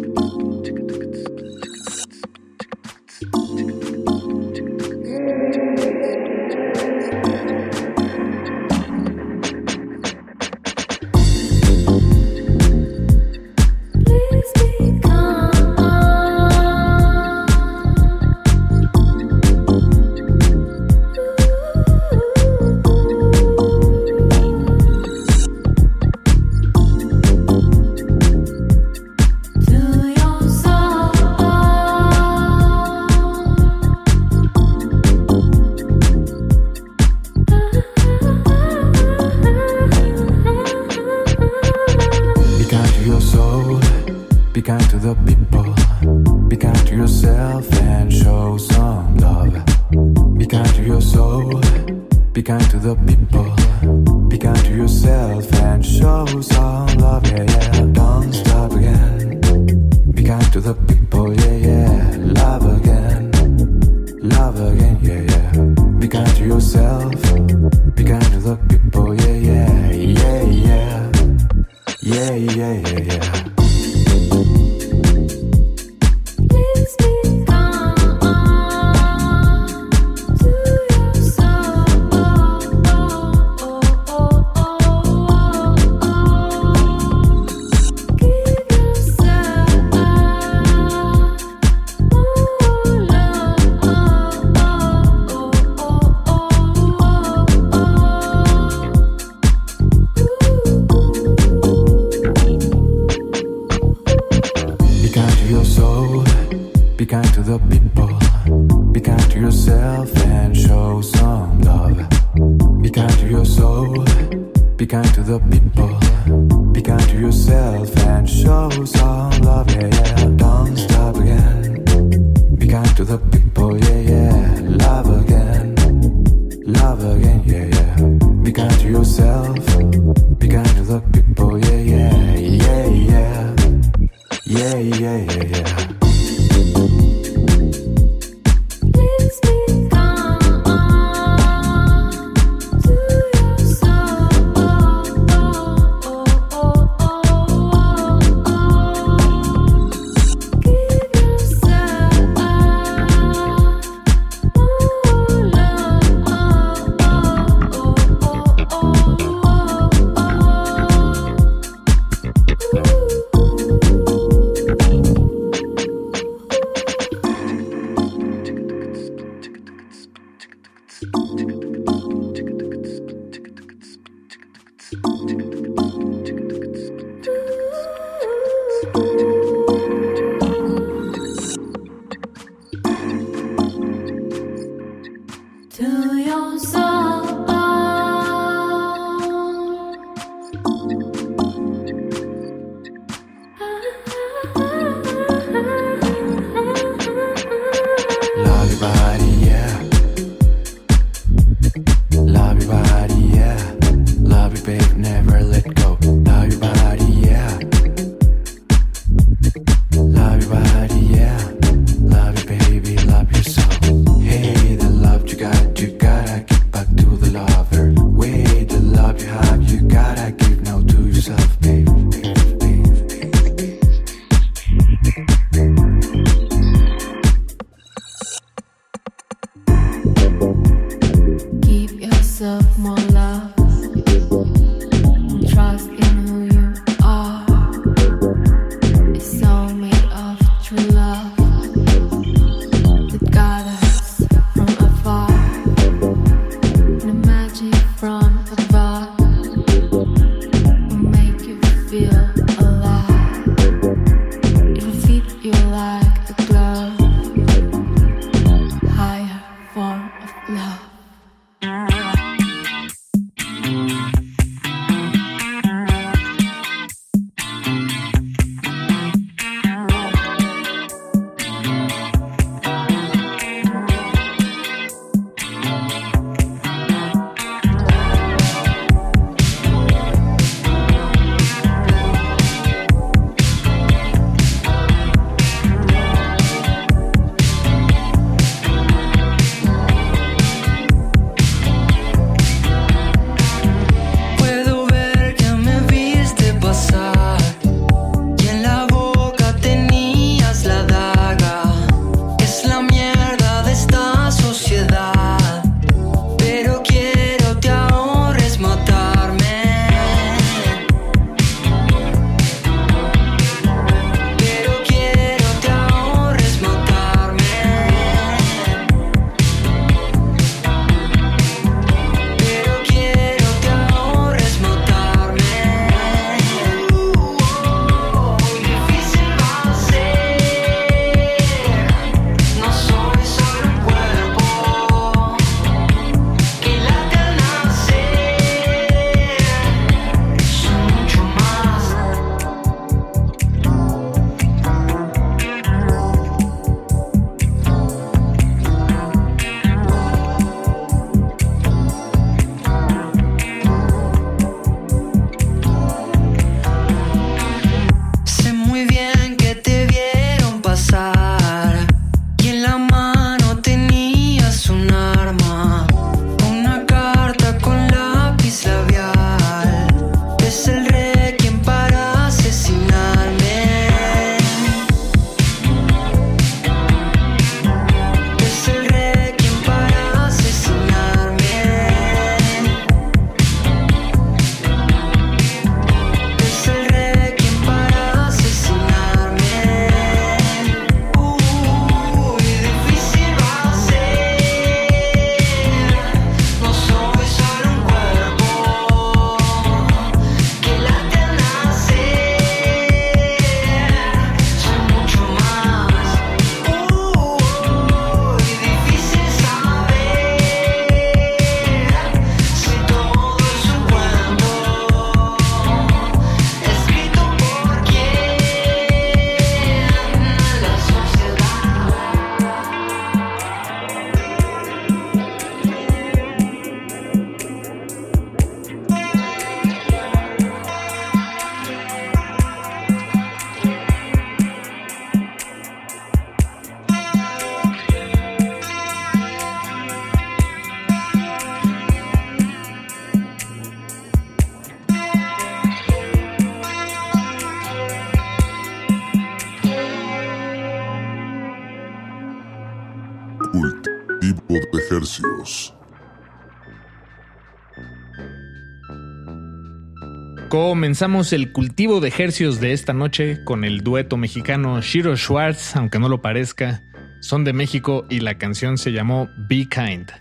Comenzamos el cultivo de ejercios de esta noche con el dueto mexicano Shiro Schwartz, aunque no lo parezca. Son de México y la canción se llamó Be Kind.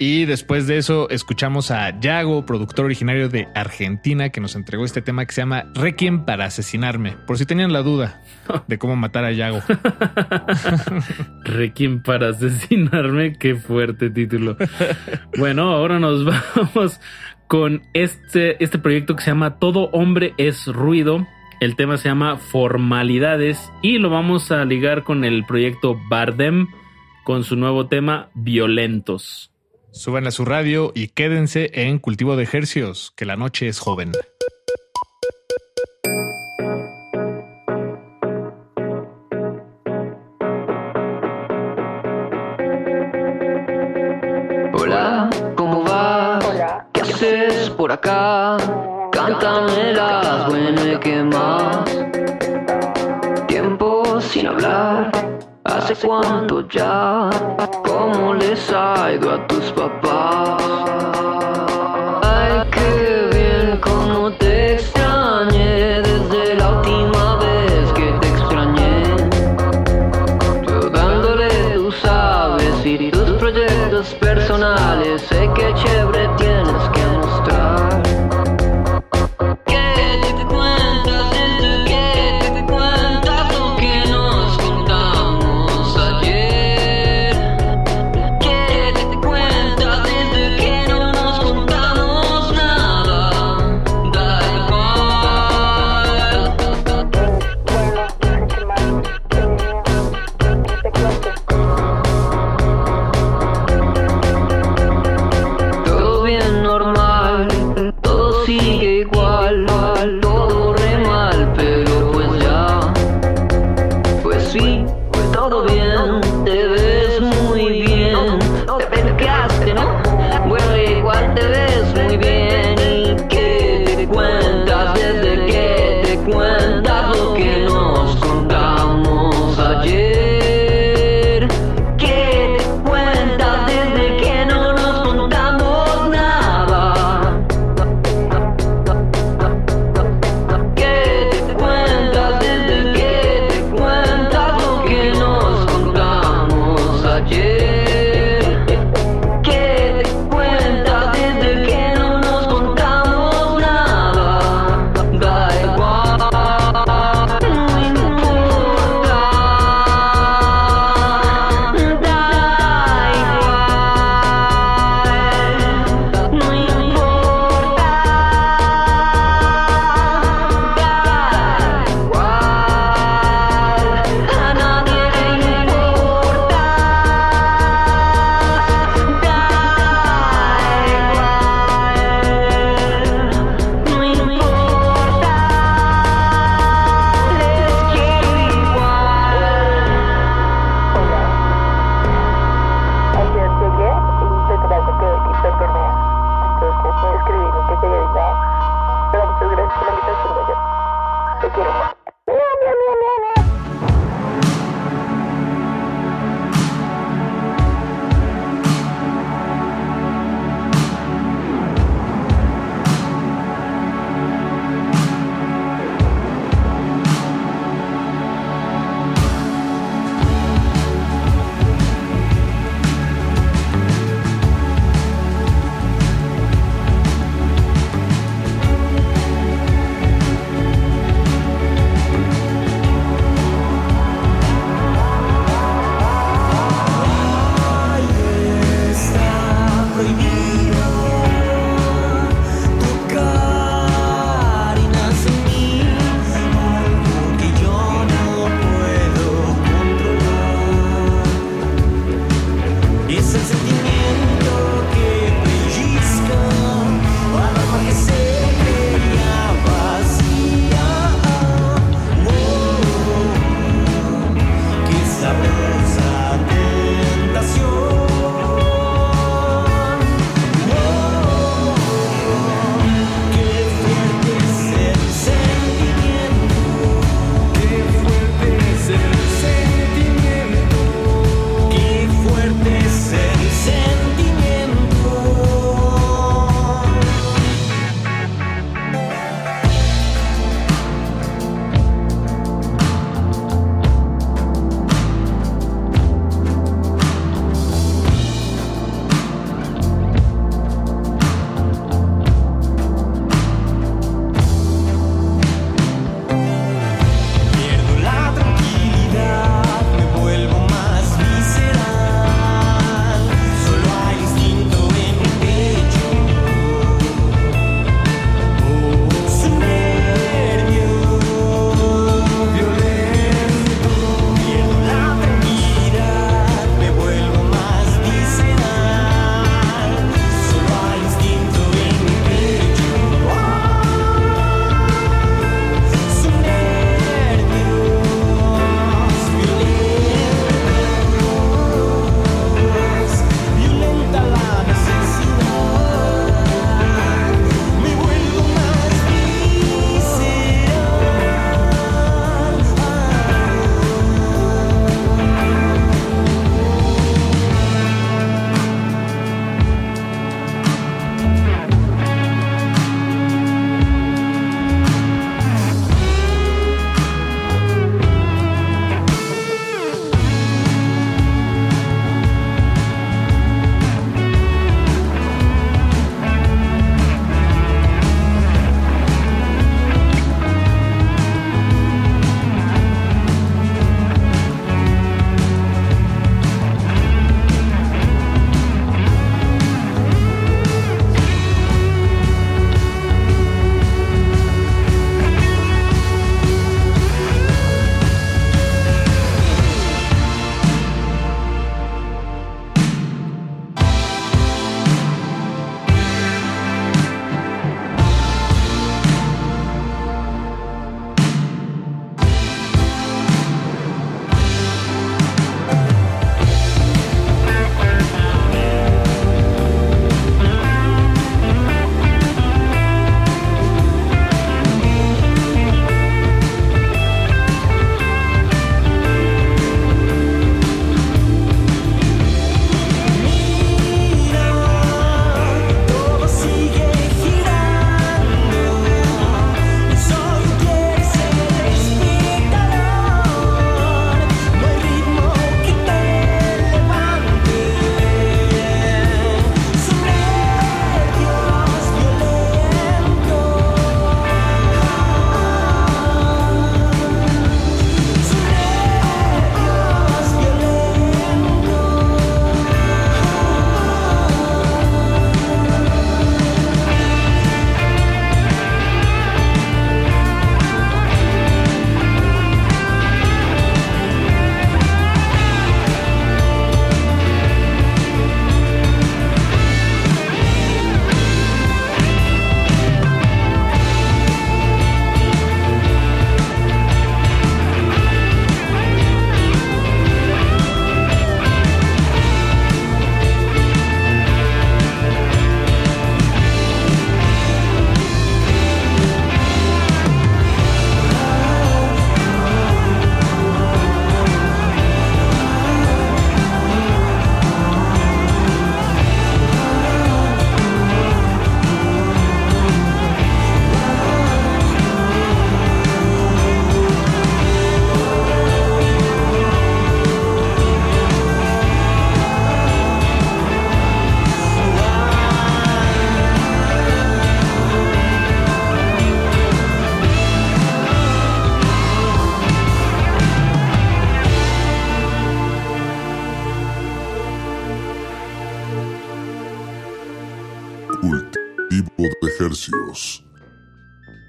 Y después de eso escuchamos a Yago, productor originario de Argentina, que nos entregó este tema que se llama Requiem para asesinarme. Por si tenían la duda de cómo matar a Yago. Requiem para asesinarme, qué fuerte título. Bueno, ahora nos vamos con este, este proyecto que se llama Todo hombre es ruido. El tema se llama Formalidades y lo vamos a ligar con el proyecto Bardem con su nuevo tema Violentos. Suban a su radio y quédense en Cultivo de Ejercios, que la noche es joven. Hola, ¿cómo vas? ¿Qué haces por acá? Cántamelas, bueno, ¿y qué más? Tiempo sin hablar, ¿hace cuánto ya? ¿Cómo les ha ido a tus papás? Ay, qué bien, cómo te extrañé desde la última vez que te extrañé. Yo dándole, tú sabes, y tus proyectos personales, sé que chévere tienes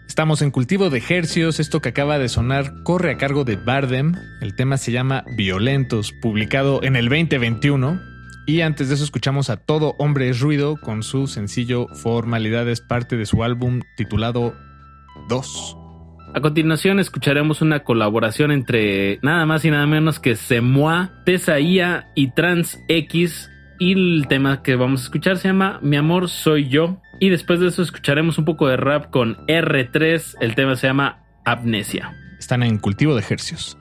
Estamos en cultivo de ejercios. Esto que acaba de sonar corre a cargo de Bardem. El tema se llama Violentos, publicado en el 2021. Y antes de eso escuchamos a Todo Hombre es Ruido con su sencillo Formalidades, parte de su álbum titulado 2. A continuación escucharemos una colaboración entre nada más y nada menos que Semoa, Tesaía y Trans X. Y el tema que vamos a escuchar se llama Mi amor soy yo. Y después de eso escucharemos un poco de rap con R3. El tema se llama Amnesia. Están en cultivo de ejercios.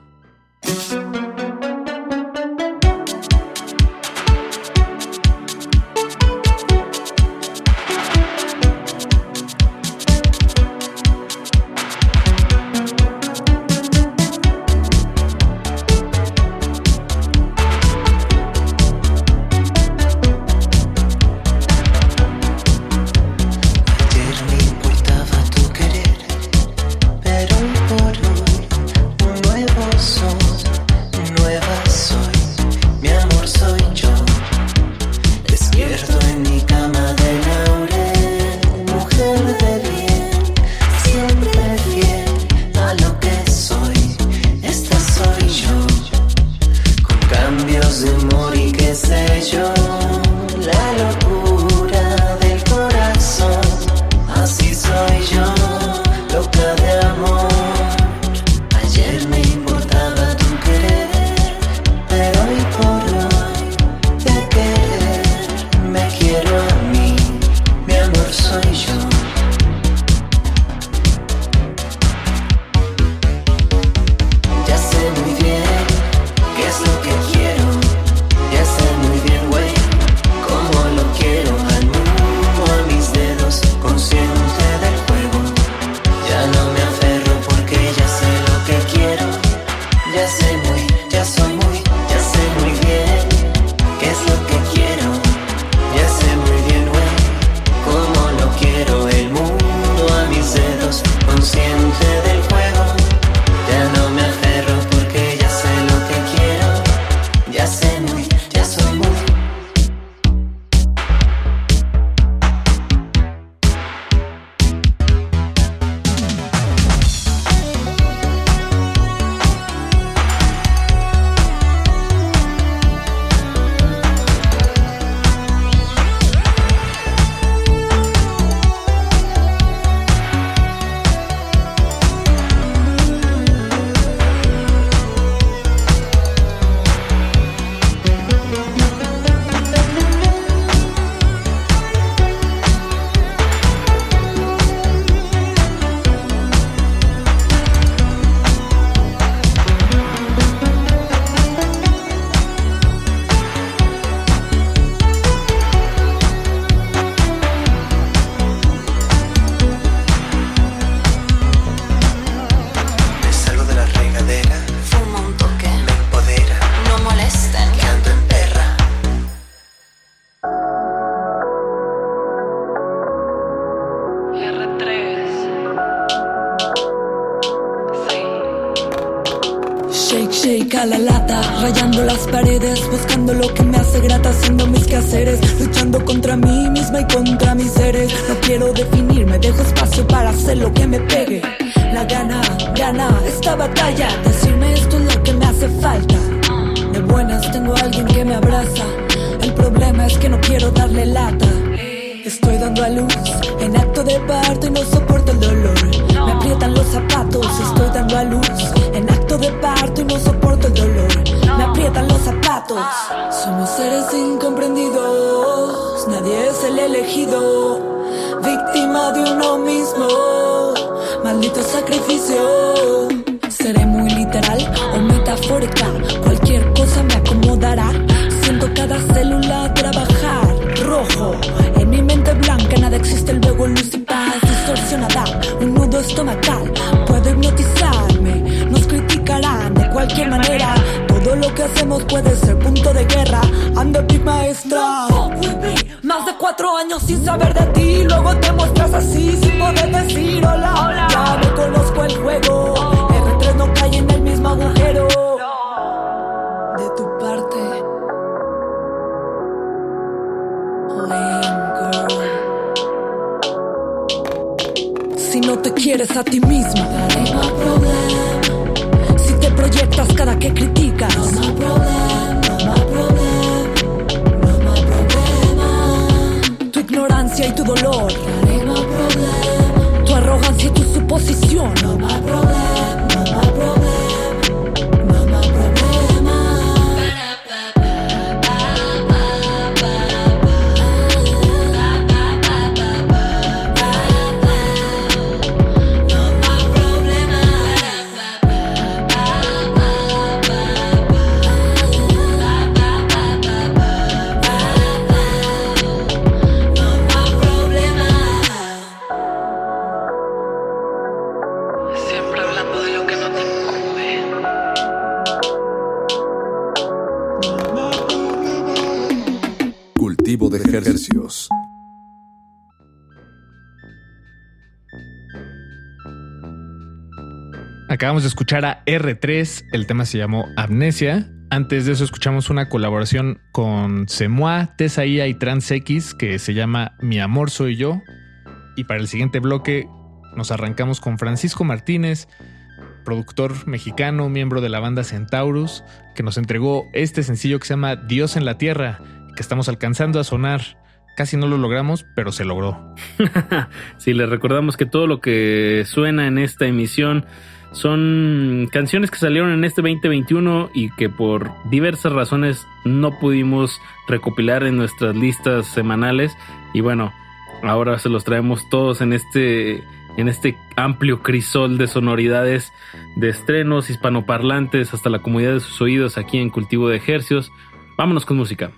Gana, esta batalla, decirme esto es lo que me hace falta. De buenas tengo a alguien que me abraza, el problema es que no quiero darle lata. Estoy dando a luz en acto de parto y no soporto el dolor. Me aprietan los zapatos, estoy dando a luz en acto de parto y no soporto el dolor. Me aprietan los zapatos. Somos seres incomprendidos, nadie es el elegido. Víctima de uno mismo, sacrificio. Seré muy literal o metafórica, cualquier cosa me acomodará. Siento cada célula trabajar rojo. En mi mente blanca nada existe, luego luz y paz distorsionada. Un nudo estomacal puede hipnotizarme. Nos criticarán de cualquier manera. Todo lo que hacemos puede ser punto de guerra. Ando mi maestra. Más de cuatro años sin saber de ti, luego te muestras así sin poder decir hola. hola. Ya me conozco el juego, oh. R3 no cae en el mismo agujero. De tu parte, Si no te quieres a ti misma, no problema. Si te proyectas cada que criticas, no y tu dolor. Tu arrogancia y tu suposición. Siempre Acabamos de escuchar a R3, el tema se llamó Amnesia. Antes de eso escuchamos una colaboración con Semoa, Tesaía y Trans X que se llama Mi amor soy yo. Y para el siguiente bloque nos arrancamos con Francisco Martínez, productor mexicano, miembro de la banda Centaurus, que nos entregó este sencillo que se llama Dios en la Tierra, que estamos alcanzando a sonar. Casi no lo logramos, pero se logró. Sí, les recordamos que todo lo que suena en esta emisión son canciones que salieron en este 2021 y que por diversas razones no pudimos recopilar en nuestras listas semanales. Y bueno, ahora se los traemos todos en este, en este amplio crisol de sonoridades, de estrenos hispanoparlantes hasta la comunidad de sus oídos aquí en Cultivo de Ejercios. Vámonos con música.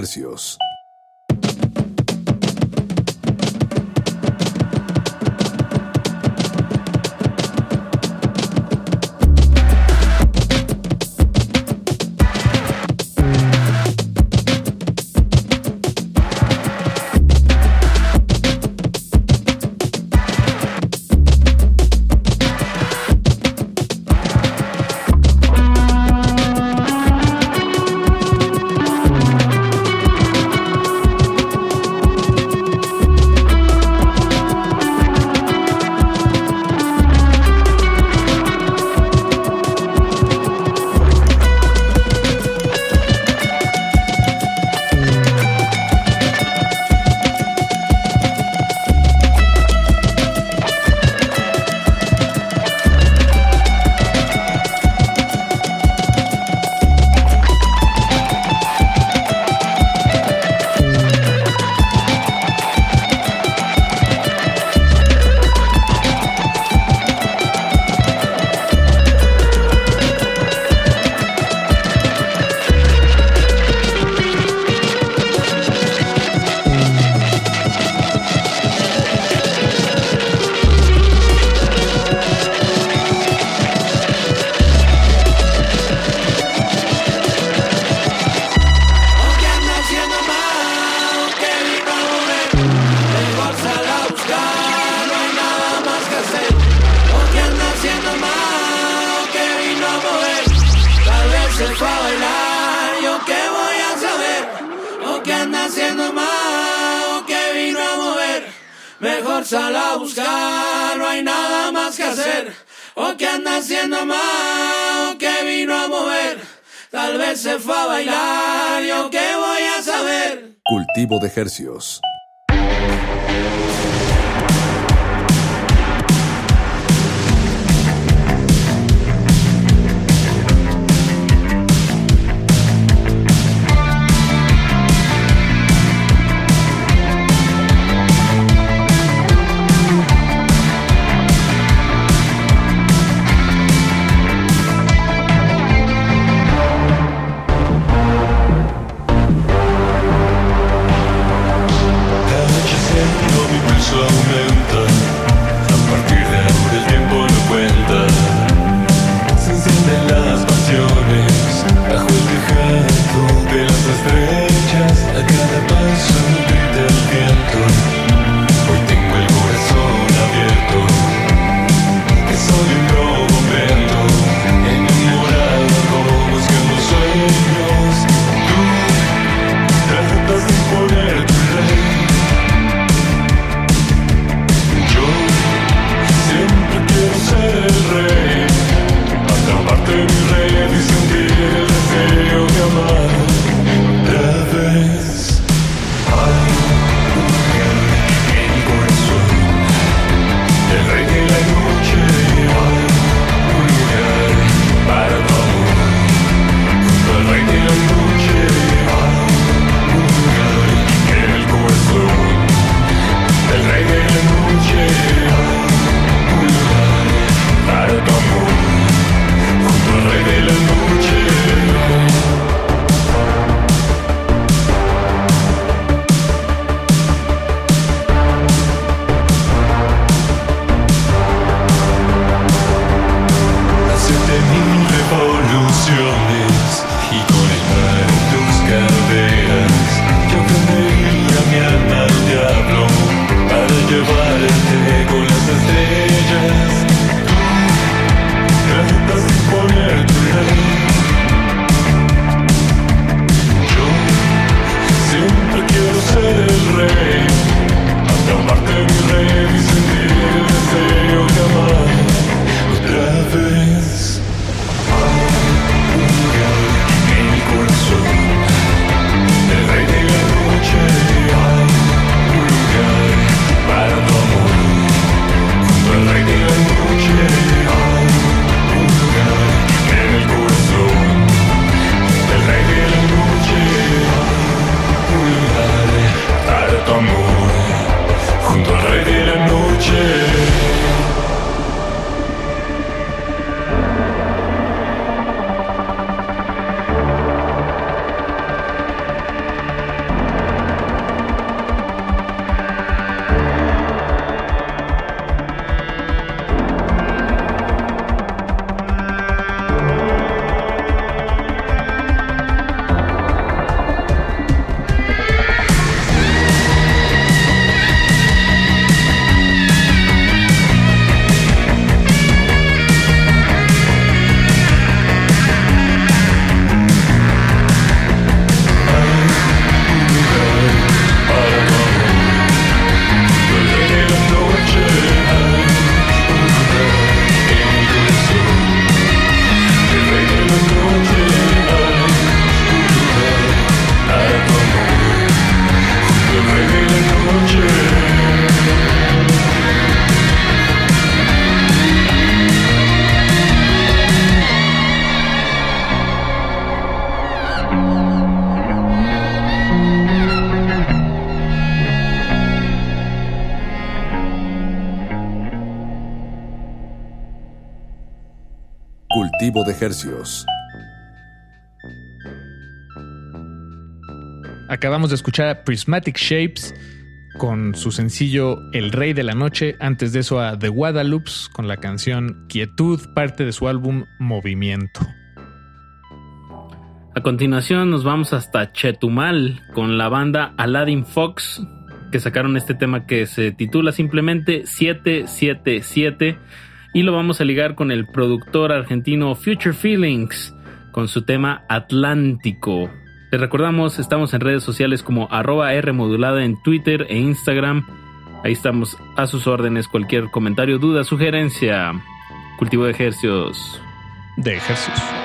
Hercios. Hercios. Acabamos de escuchar a Prismatic Shapes con su sencillo El Rey de la Noche. Antes de eso a The Guadalupes con la canción Quietud, parte de su álbum Movimiento. A continuación nos vamos hasta Chetumal con la banda Aladdin Fox que sacaron este tema que se titula simplemente 777 y lo vamos a ligar con el productor argentino Future Feelings con su tema Atlántico. Les recordamos, estamos en redes sociales como arroba R modulada en Twitter e Instagram. Ahí estamos a sus órdenes. Cualquier comentario, duda, sugerencia. Cultivo de ejercicios. De ejercicios.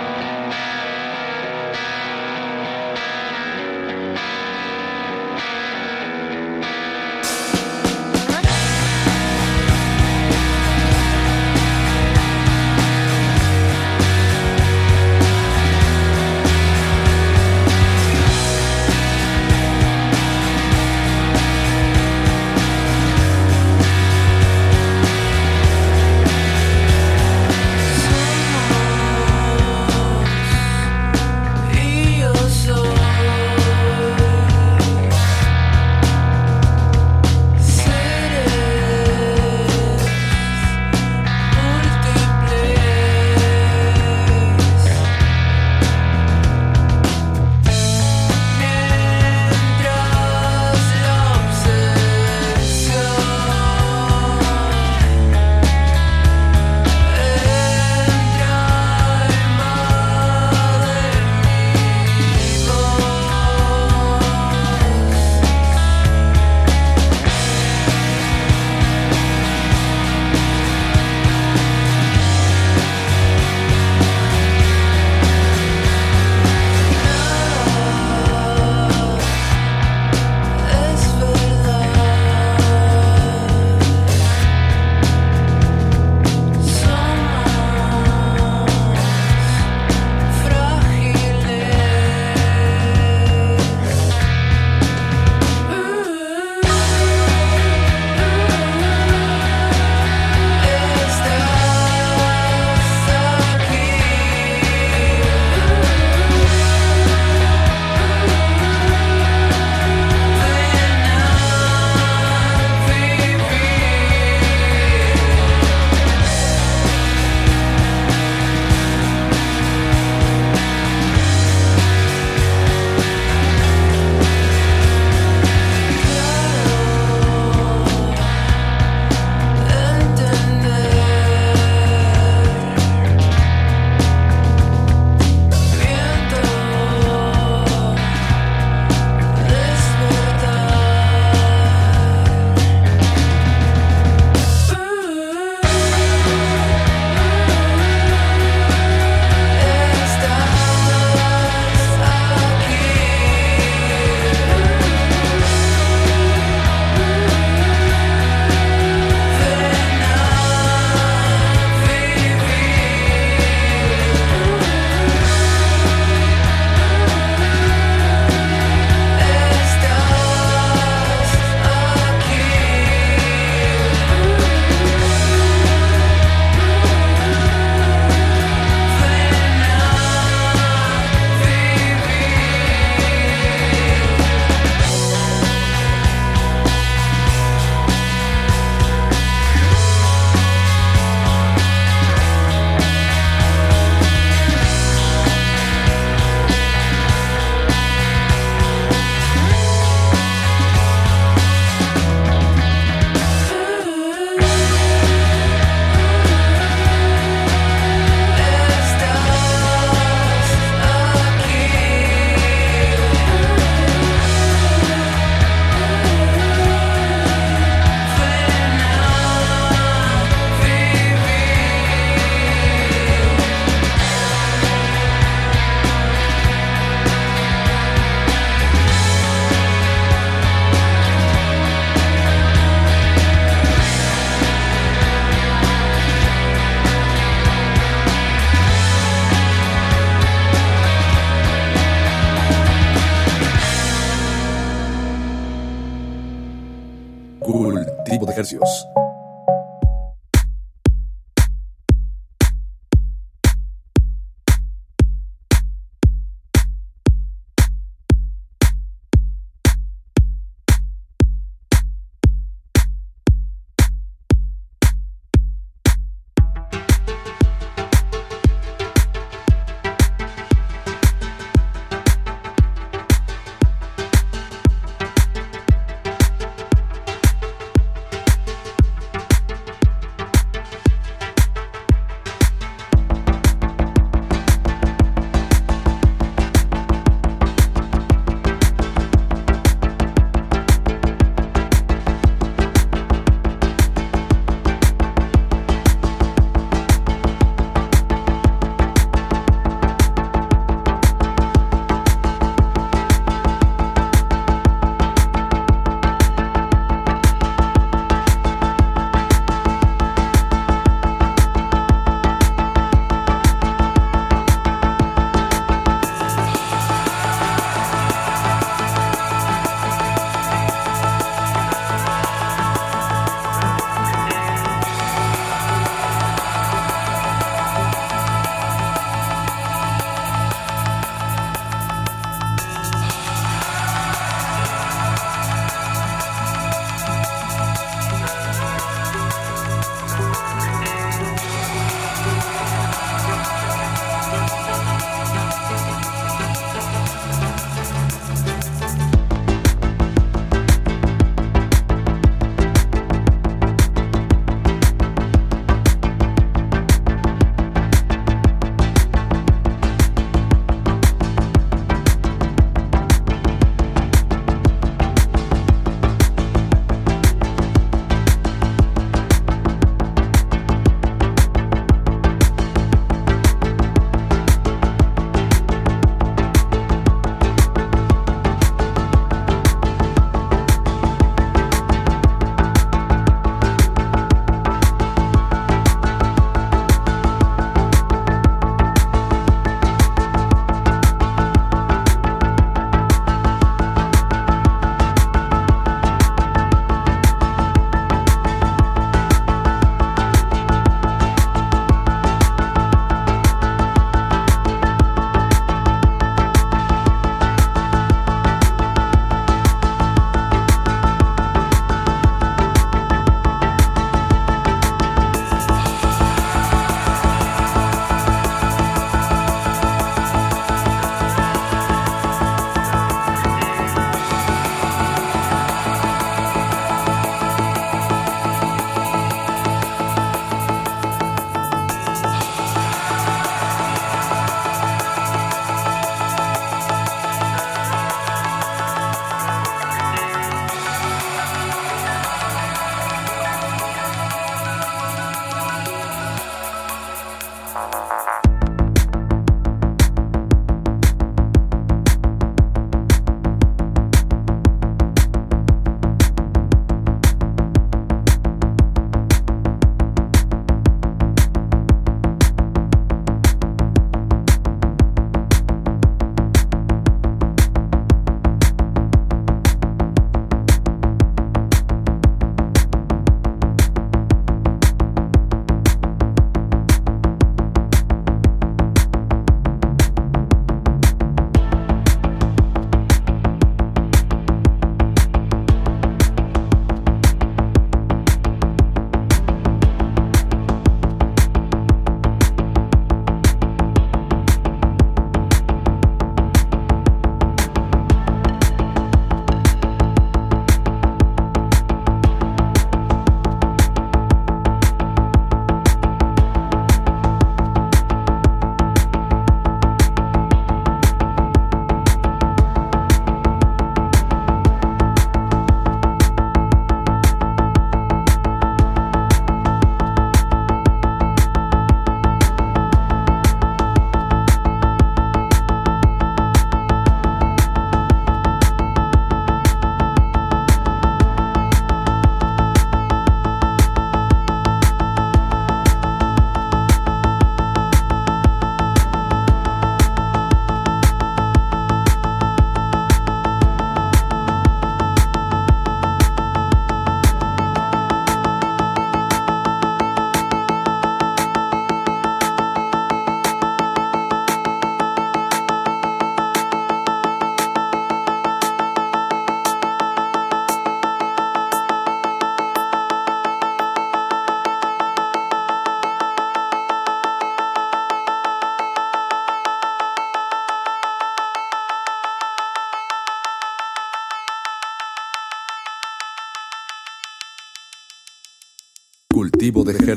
Cultivo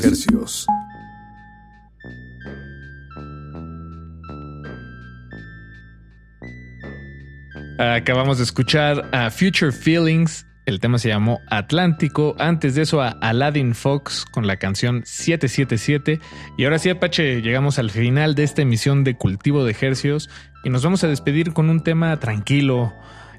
Hercios.。Acabamos de escuchar a Future Feelings. El tema se llamó Atlántico. Antes de eso a Aladdin Fox con la canción 777. Y ahora sí, Apache, llegamos al final de esta emisión de Cultivo de Ejercios y nos vamos a despedir con un tema tranquilo,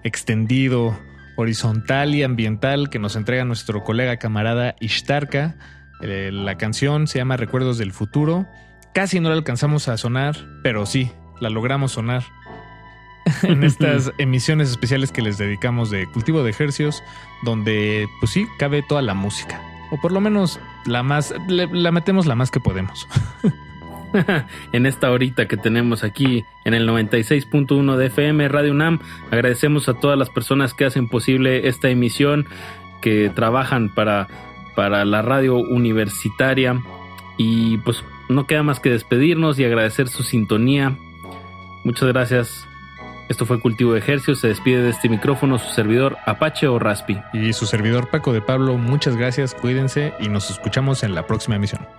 extendido, horizontal y ambiental que nos entrega nuestro colega camarada Ishtarka. Eh, la canción se llama Recuerdos del Futuro. Casi no la alcanzamos a sonar, pero sí, la logramos sonar en estas emisiones especiales que les dedicamos de cultivo de ejercios, donde pues sí, cabe toda la música. O por lo menos la más, le- la metemos la más que podemos. en esta horita que tenemos aquí en el 96.1 de FM Radio UNAM. Agradecemos a todas las personas que hacen posible esta emisión, que trabajan para, para la radio universitaria. Y pues no queda más que despedirnos y agradecer su sintonía. Muchas gracias. Esto fue Cultivo de. Se despide de este micrófono su servidor Apache o Raspi. Y su servidor Paco de Pablo, muchas gracias, cuídense y nos escuchamos en la próxima emisión.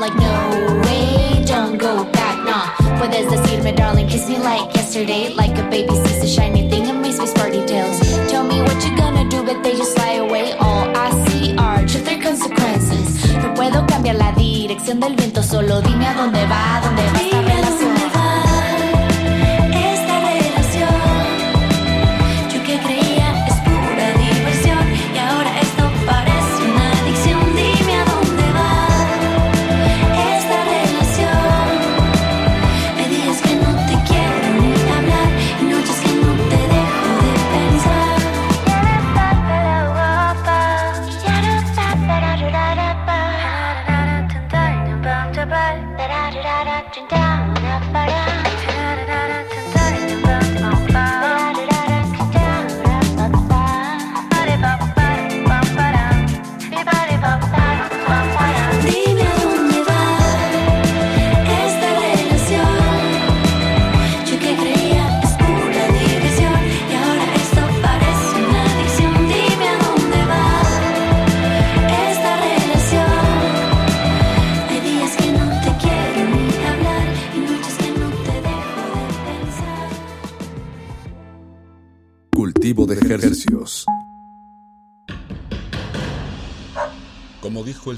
like, no way, don't go back, nah. But there's the seed, my darling, kiss me like yesterday. Like a baby sees a shiny thing and makes me sparty tails. Tell me what you're gonna do, but they just fly away. All I see are just their consequences. No puedo cambiar la dirección del viento, solo dime a dónde va, dónde va.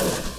you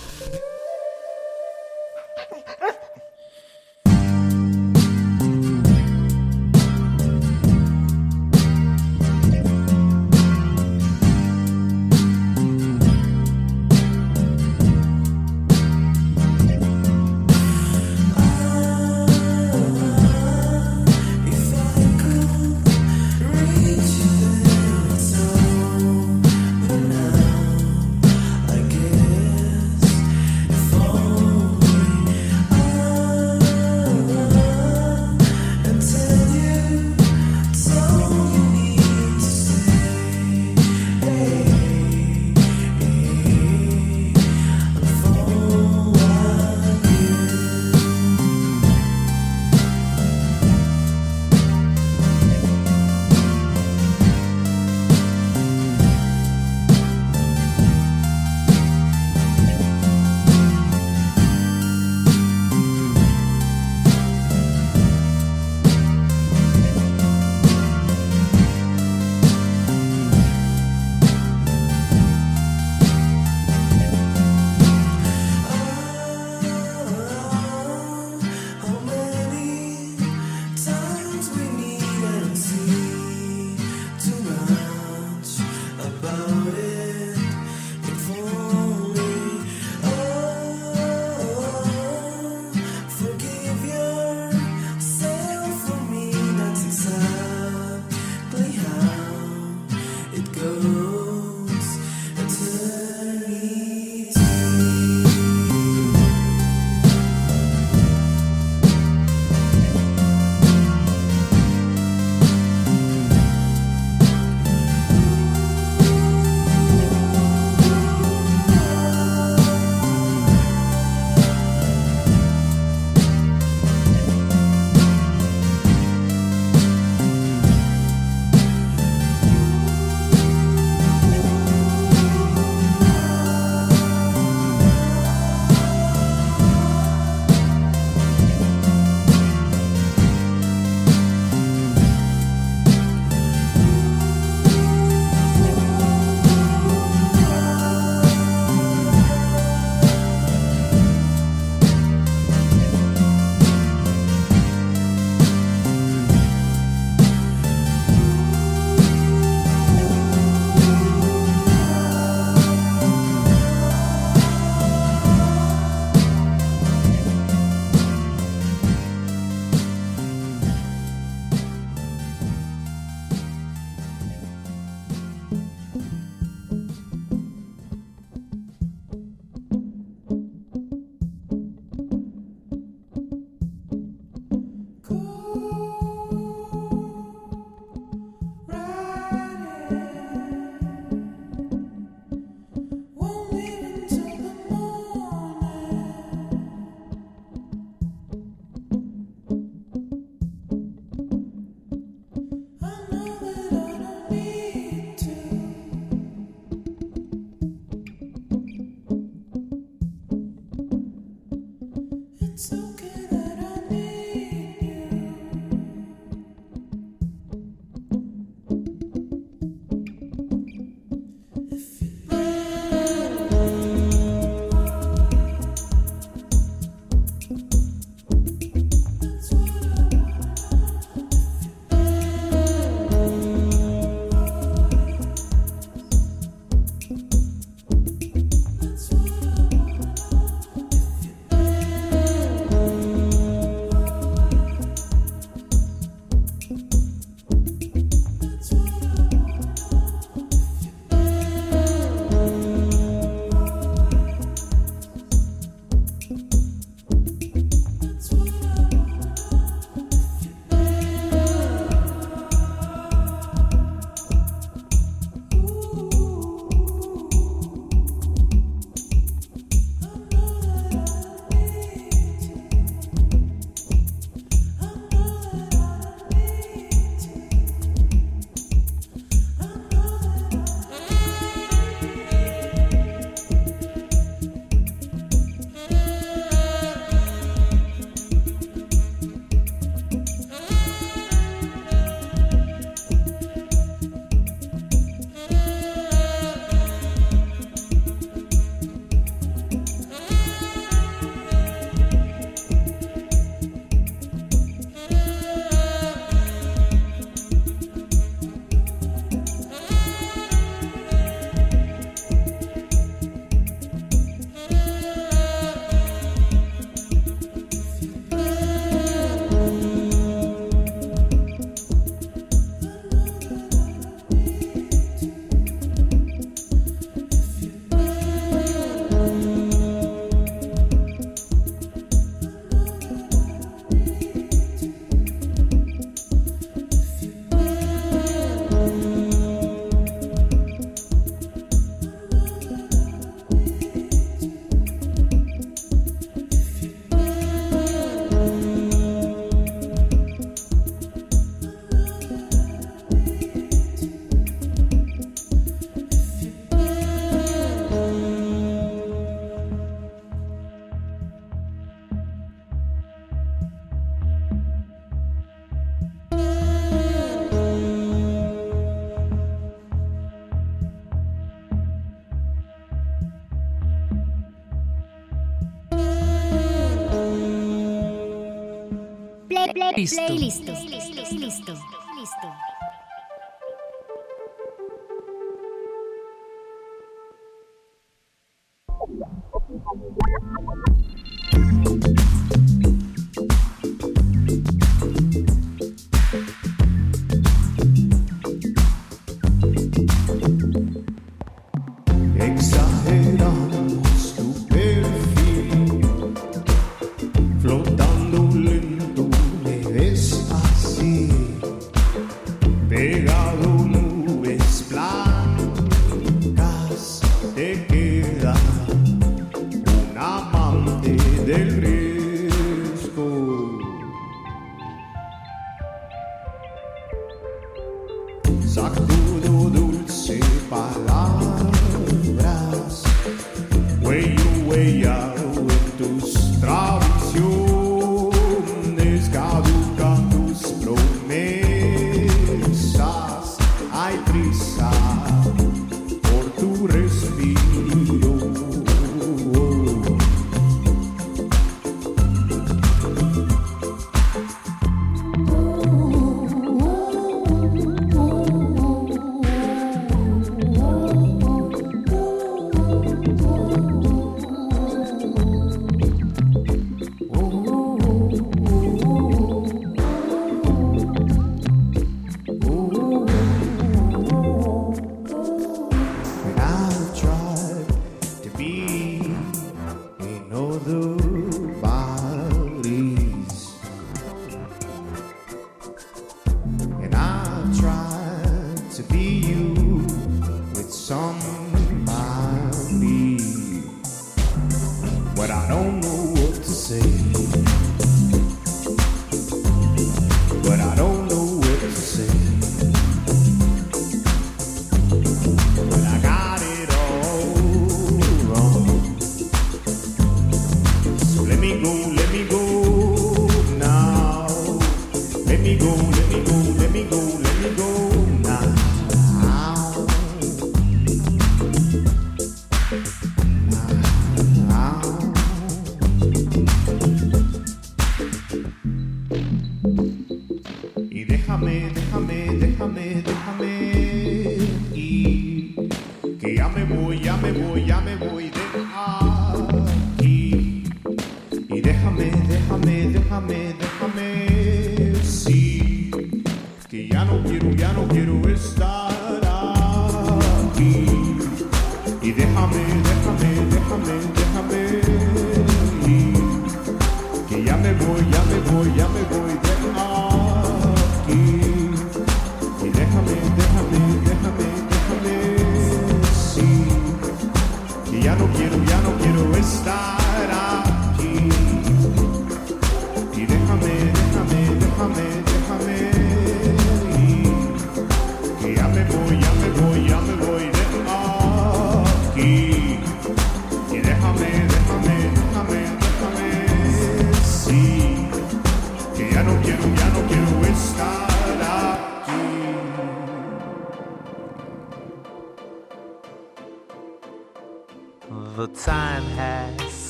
Listo. Listo. Listo.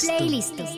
Playlist. Listo.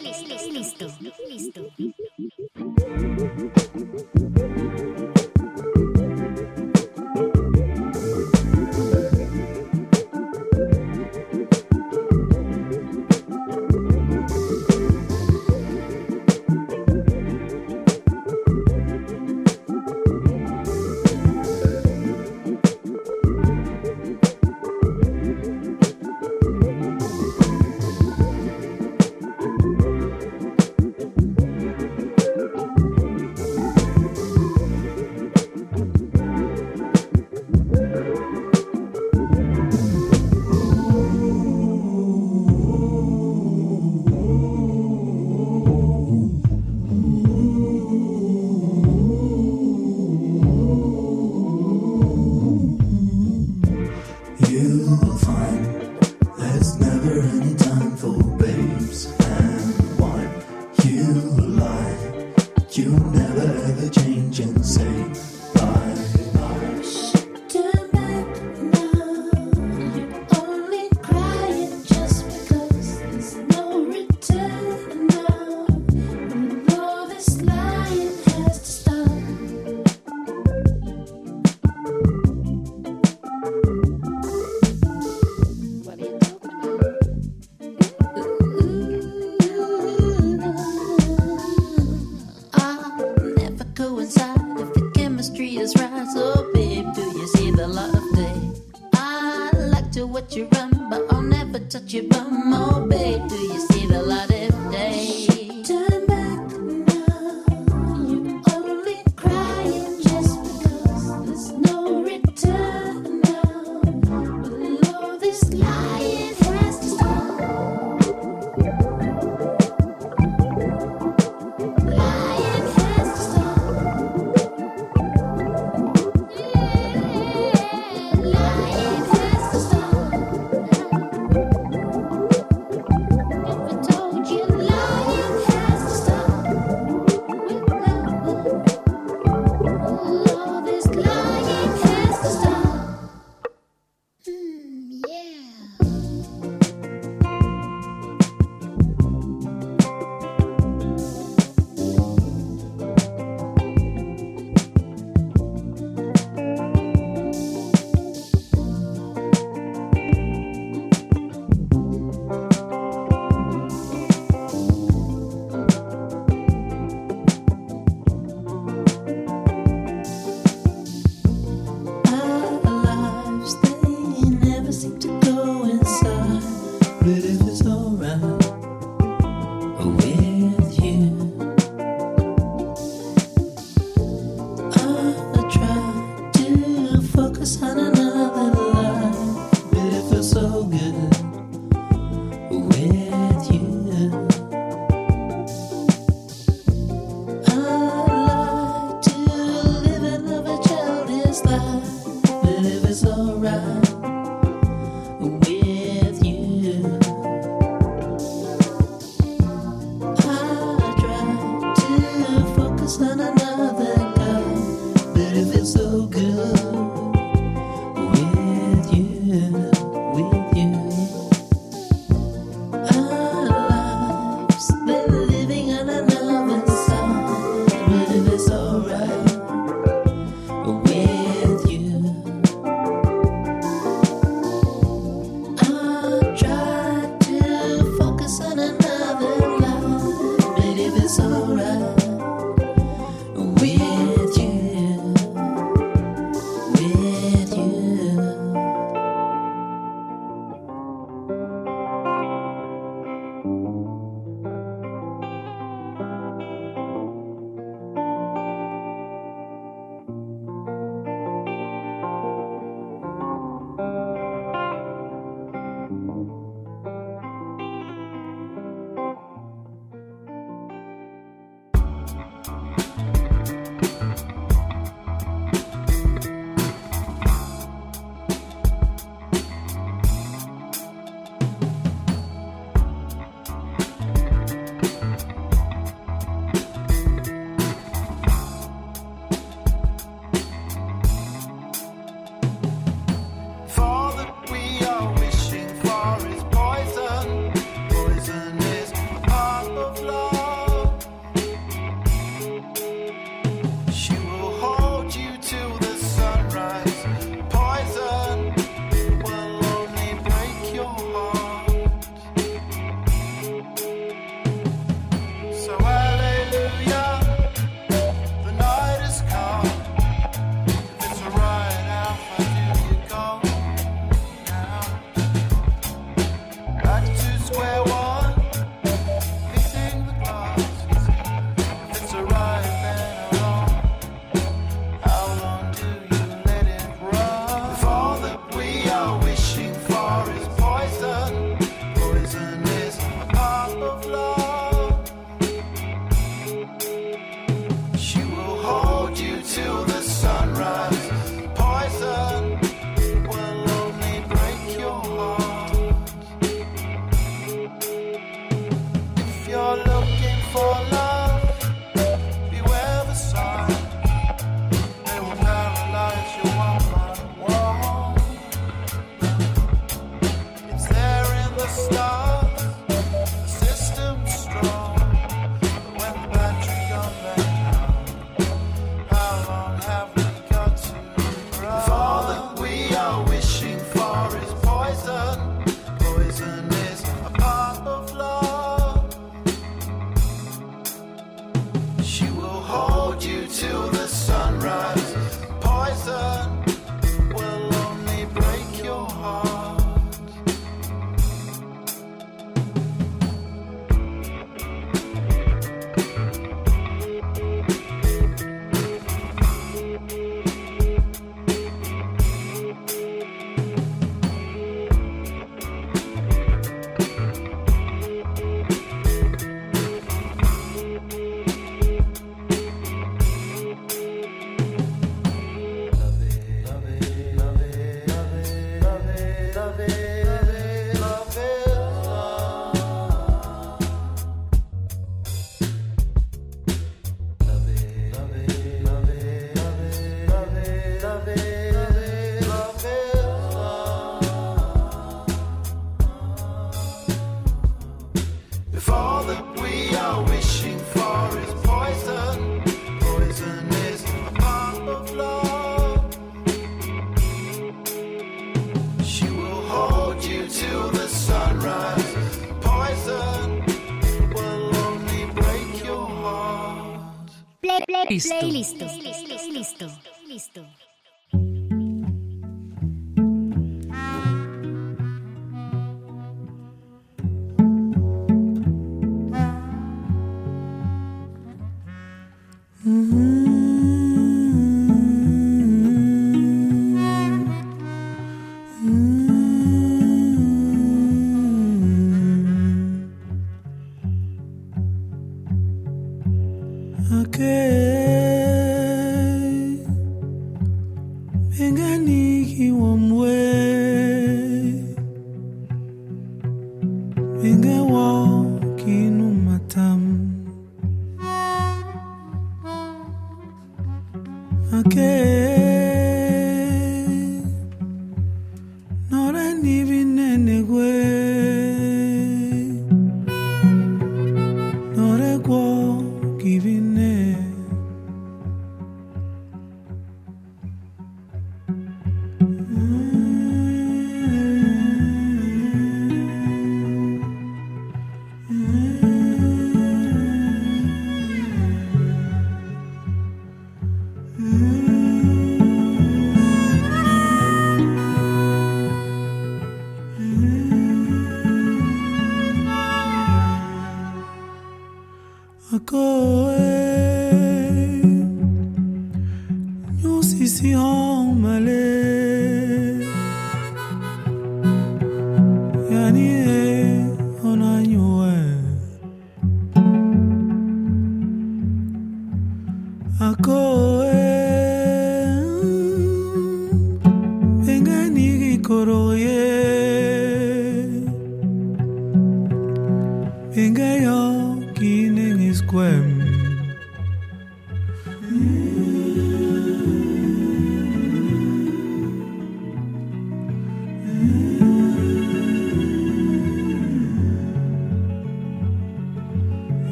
Play,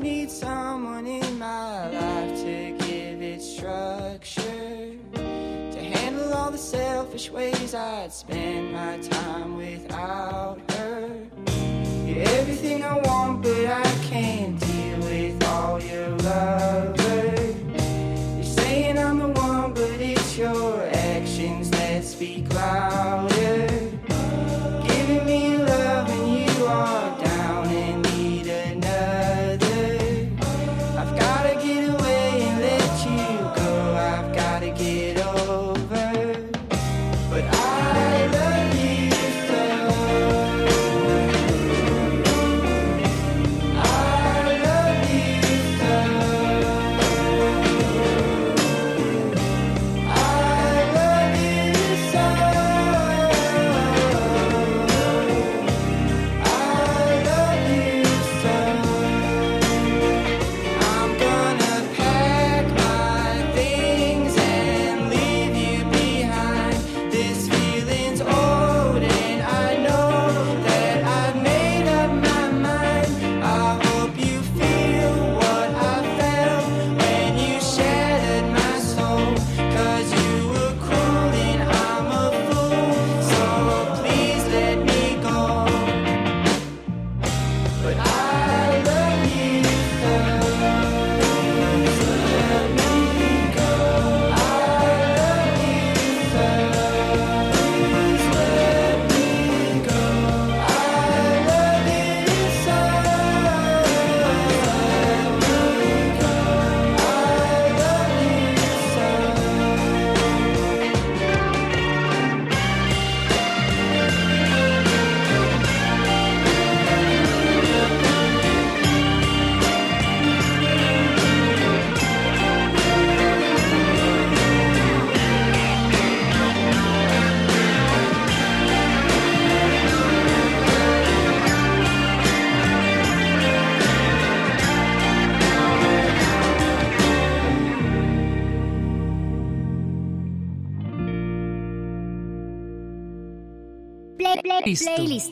need someone in my life to give it structure, to handle all the selfish ways I'd spend my time. Playlist.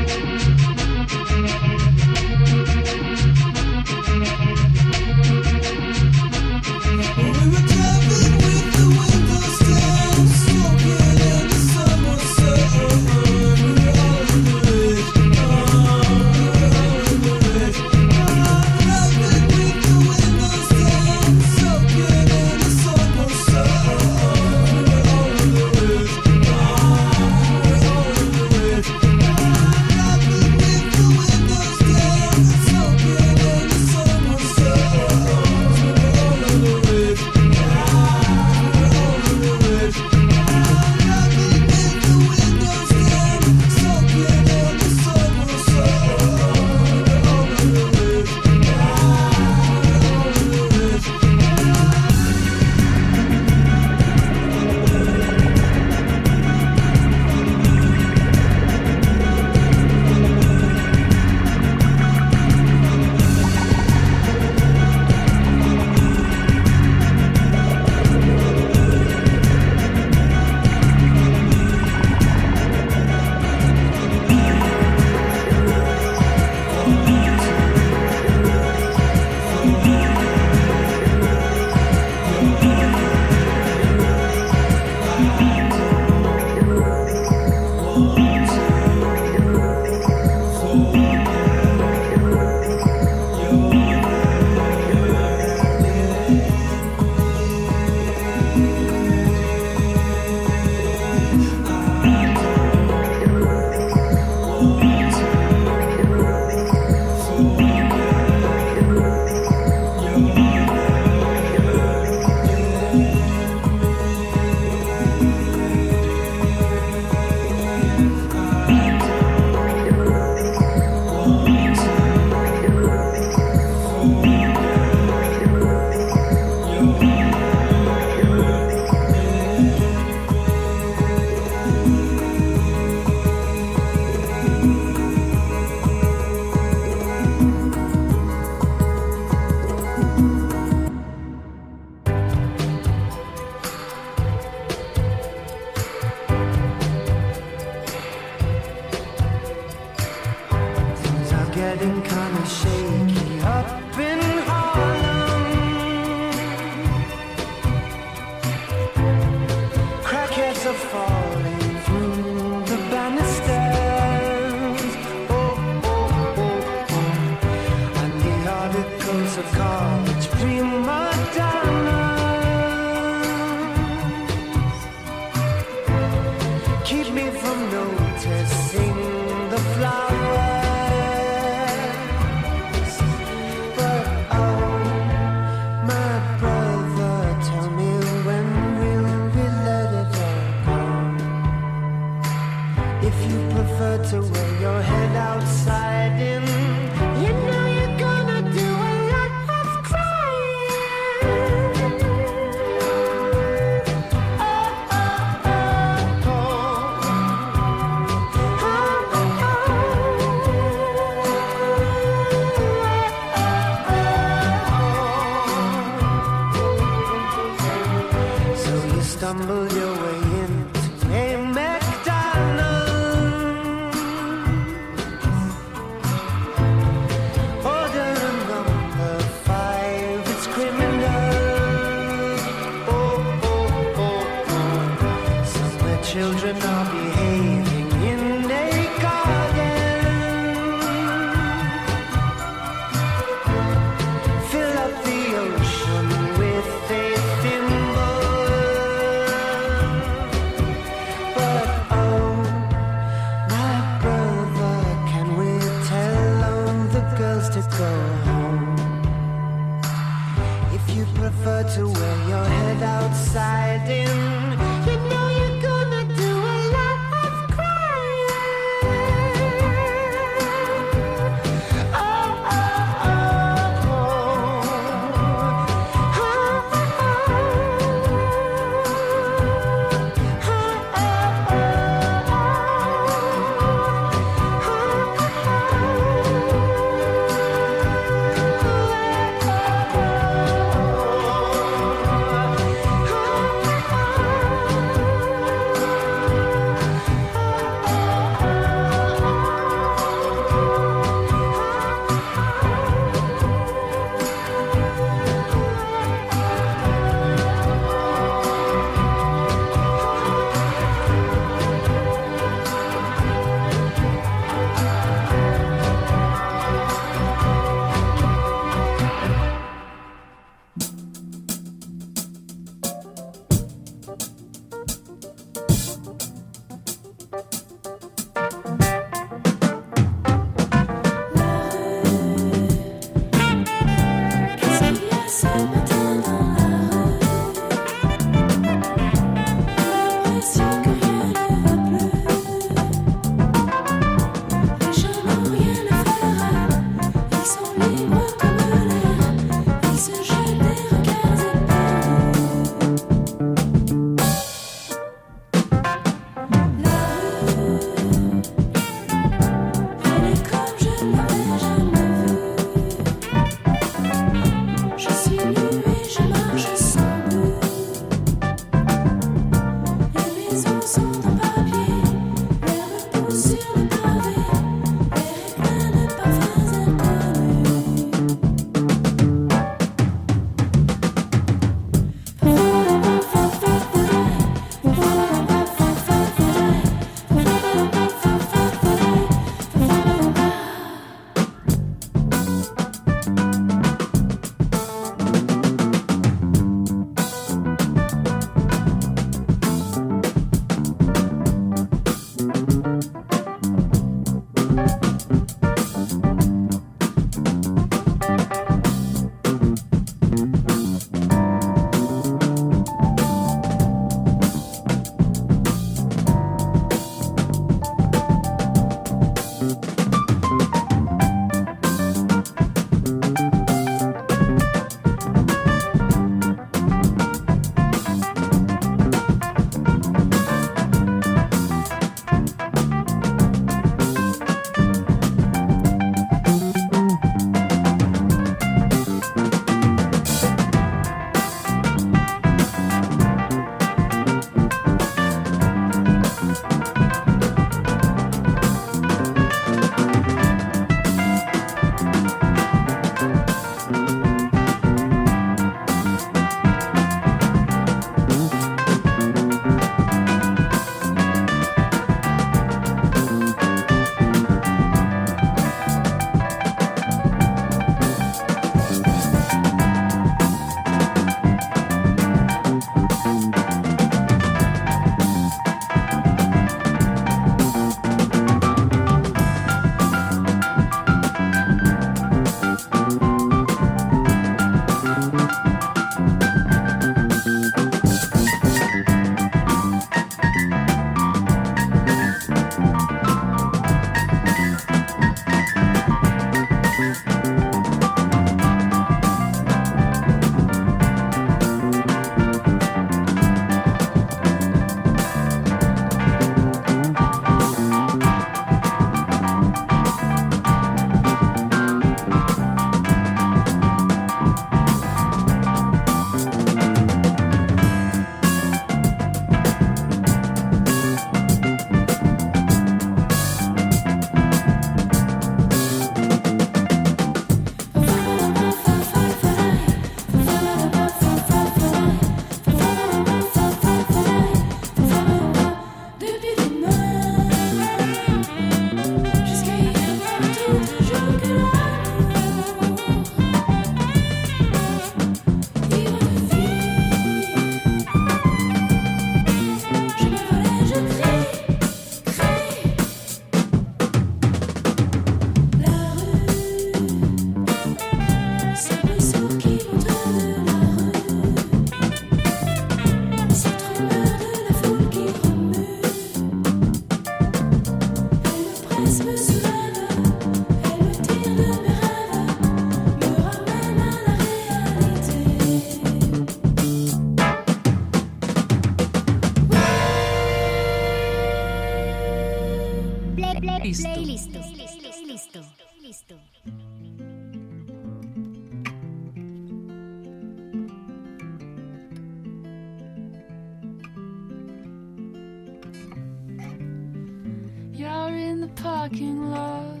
the parking lot,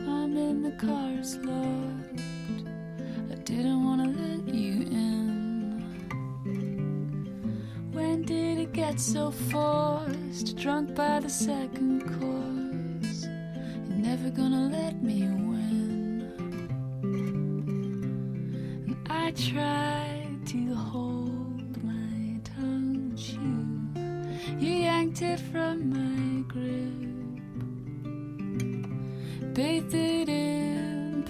I'm in the car's locked. I didn't wanna let you in. When did it get so forced? Drunk by the second course. You're never gonna let me win. And I tried to hold my tongue, you, you yanked it from my grip.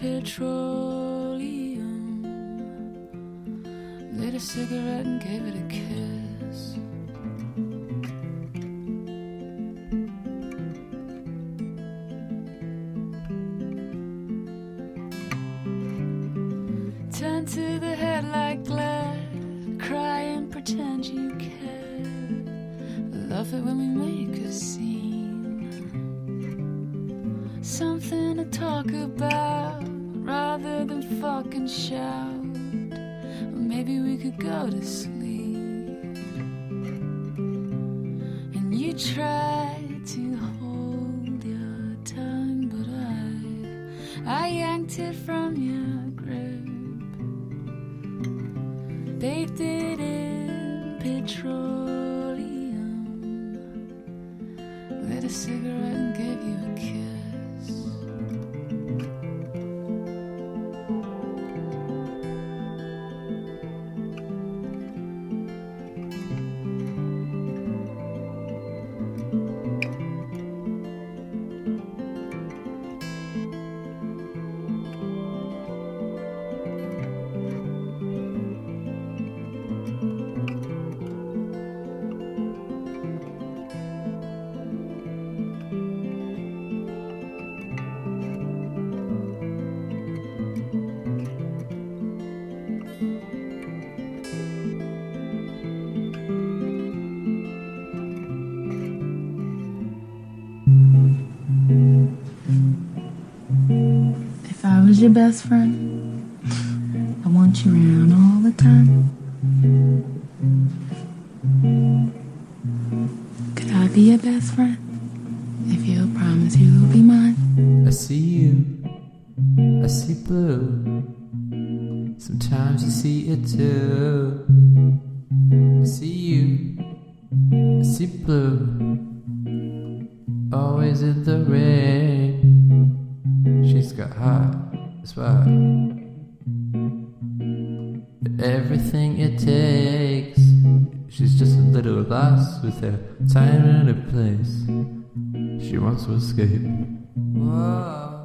petroleum. Lit a cigarette and gave it a kiss. your best friend? She wants to escape. Whoa.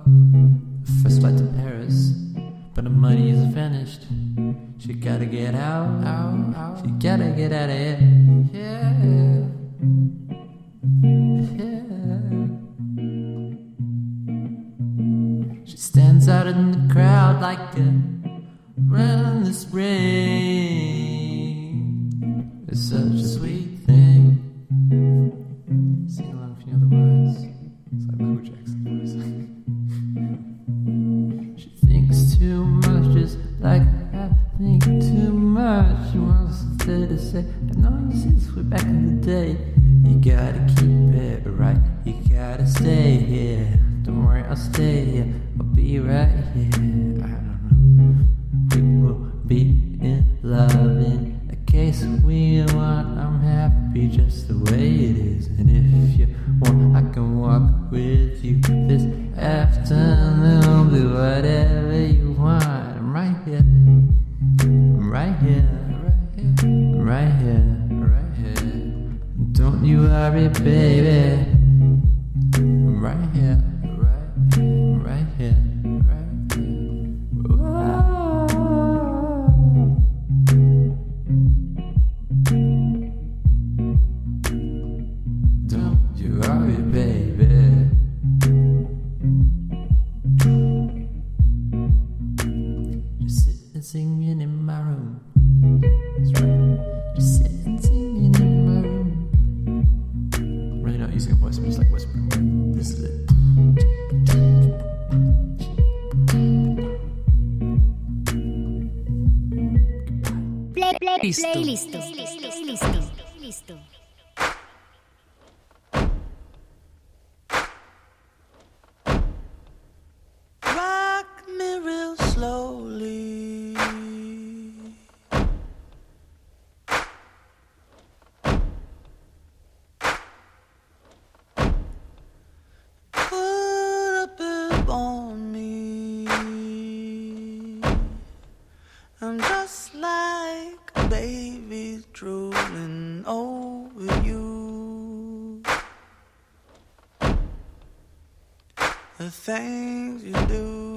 drooling over you. The things you do.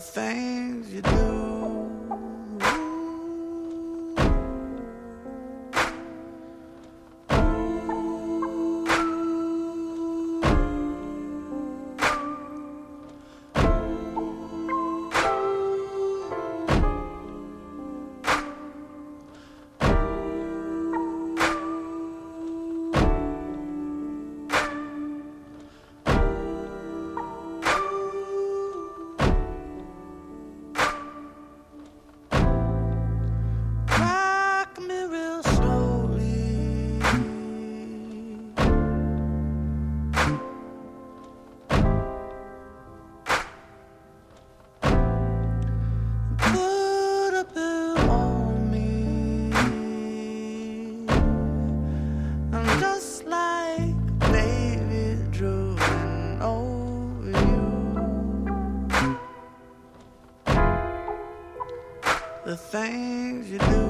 Thing. the things you do.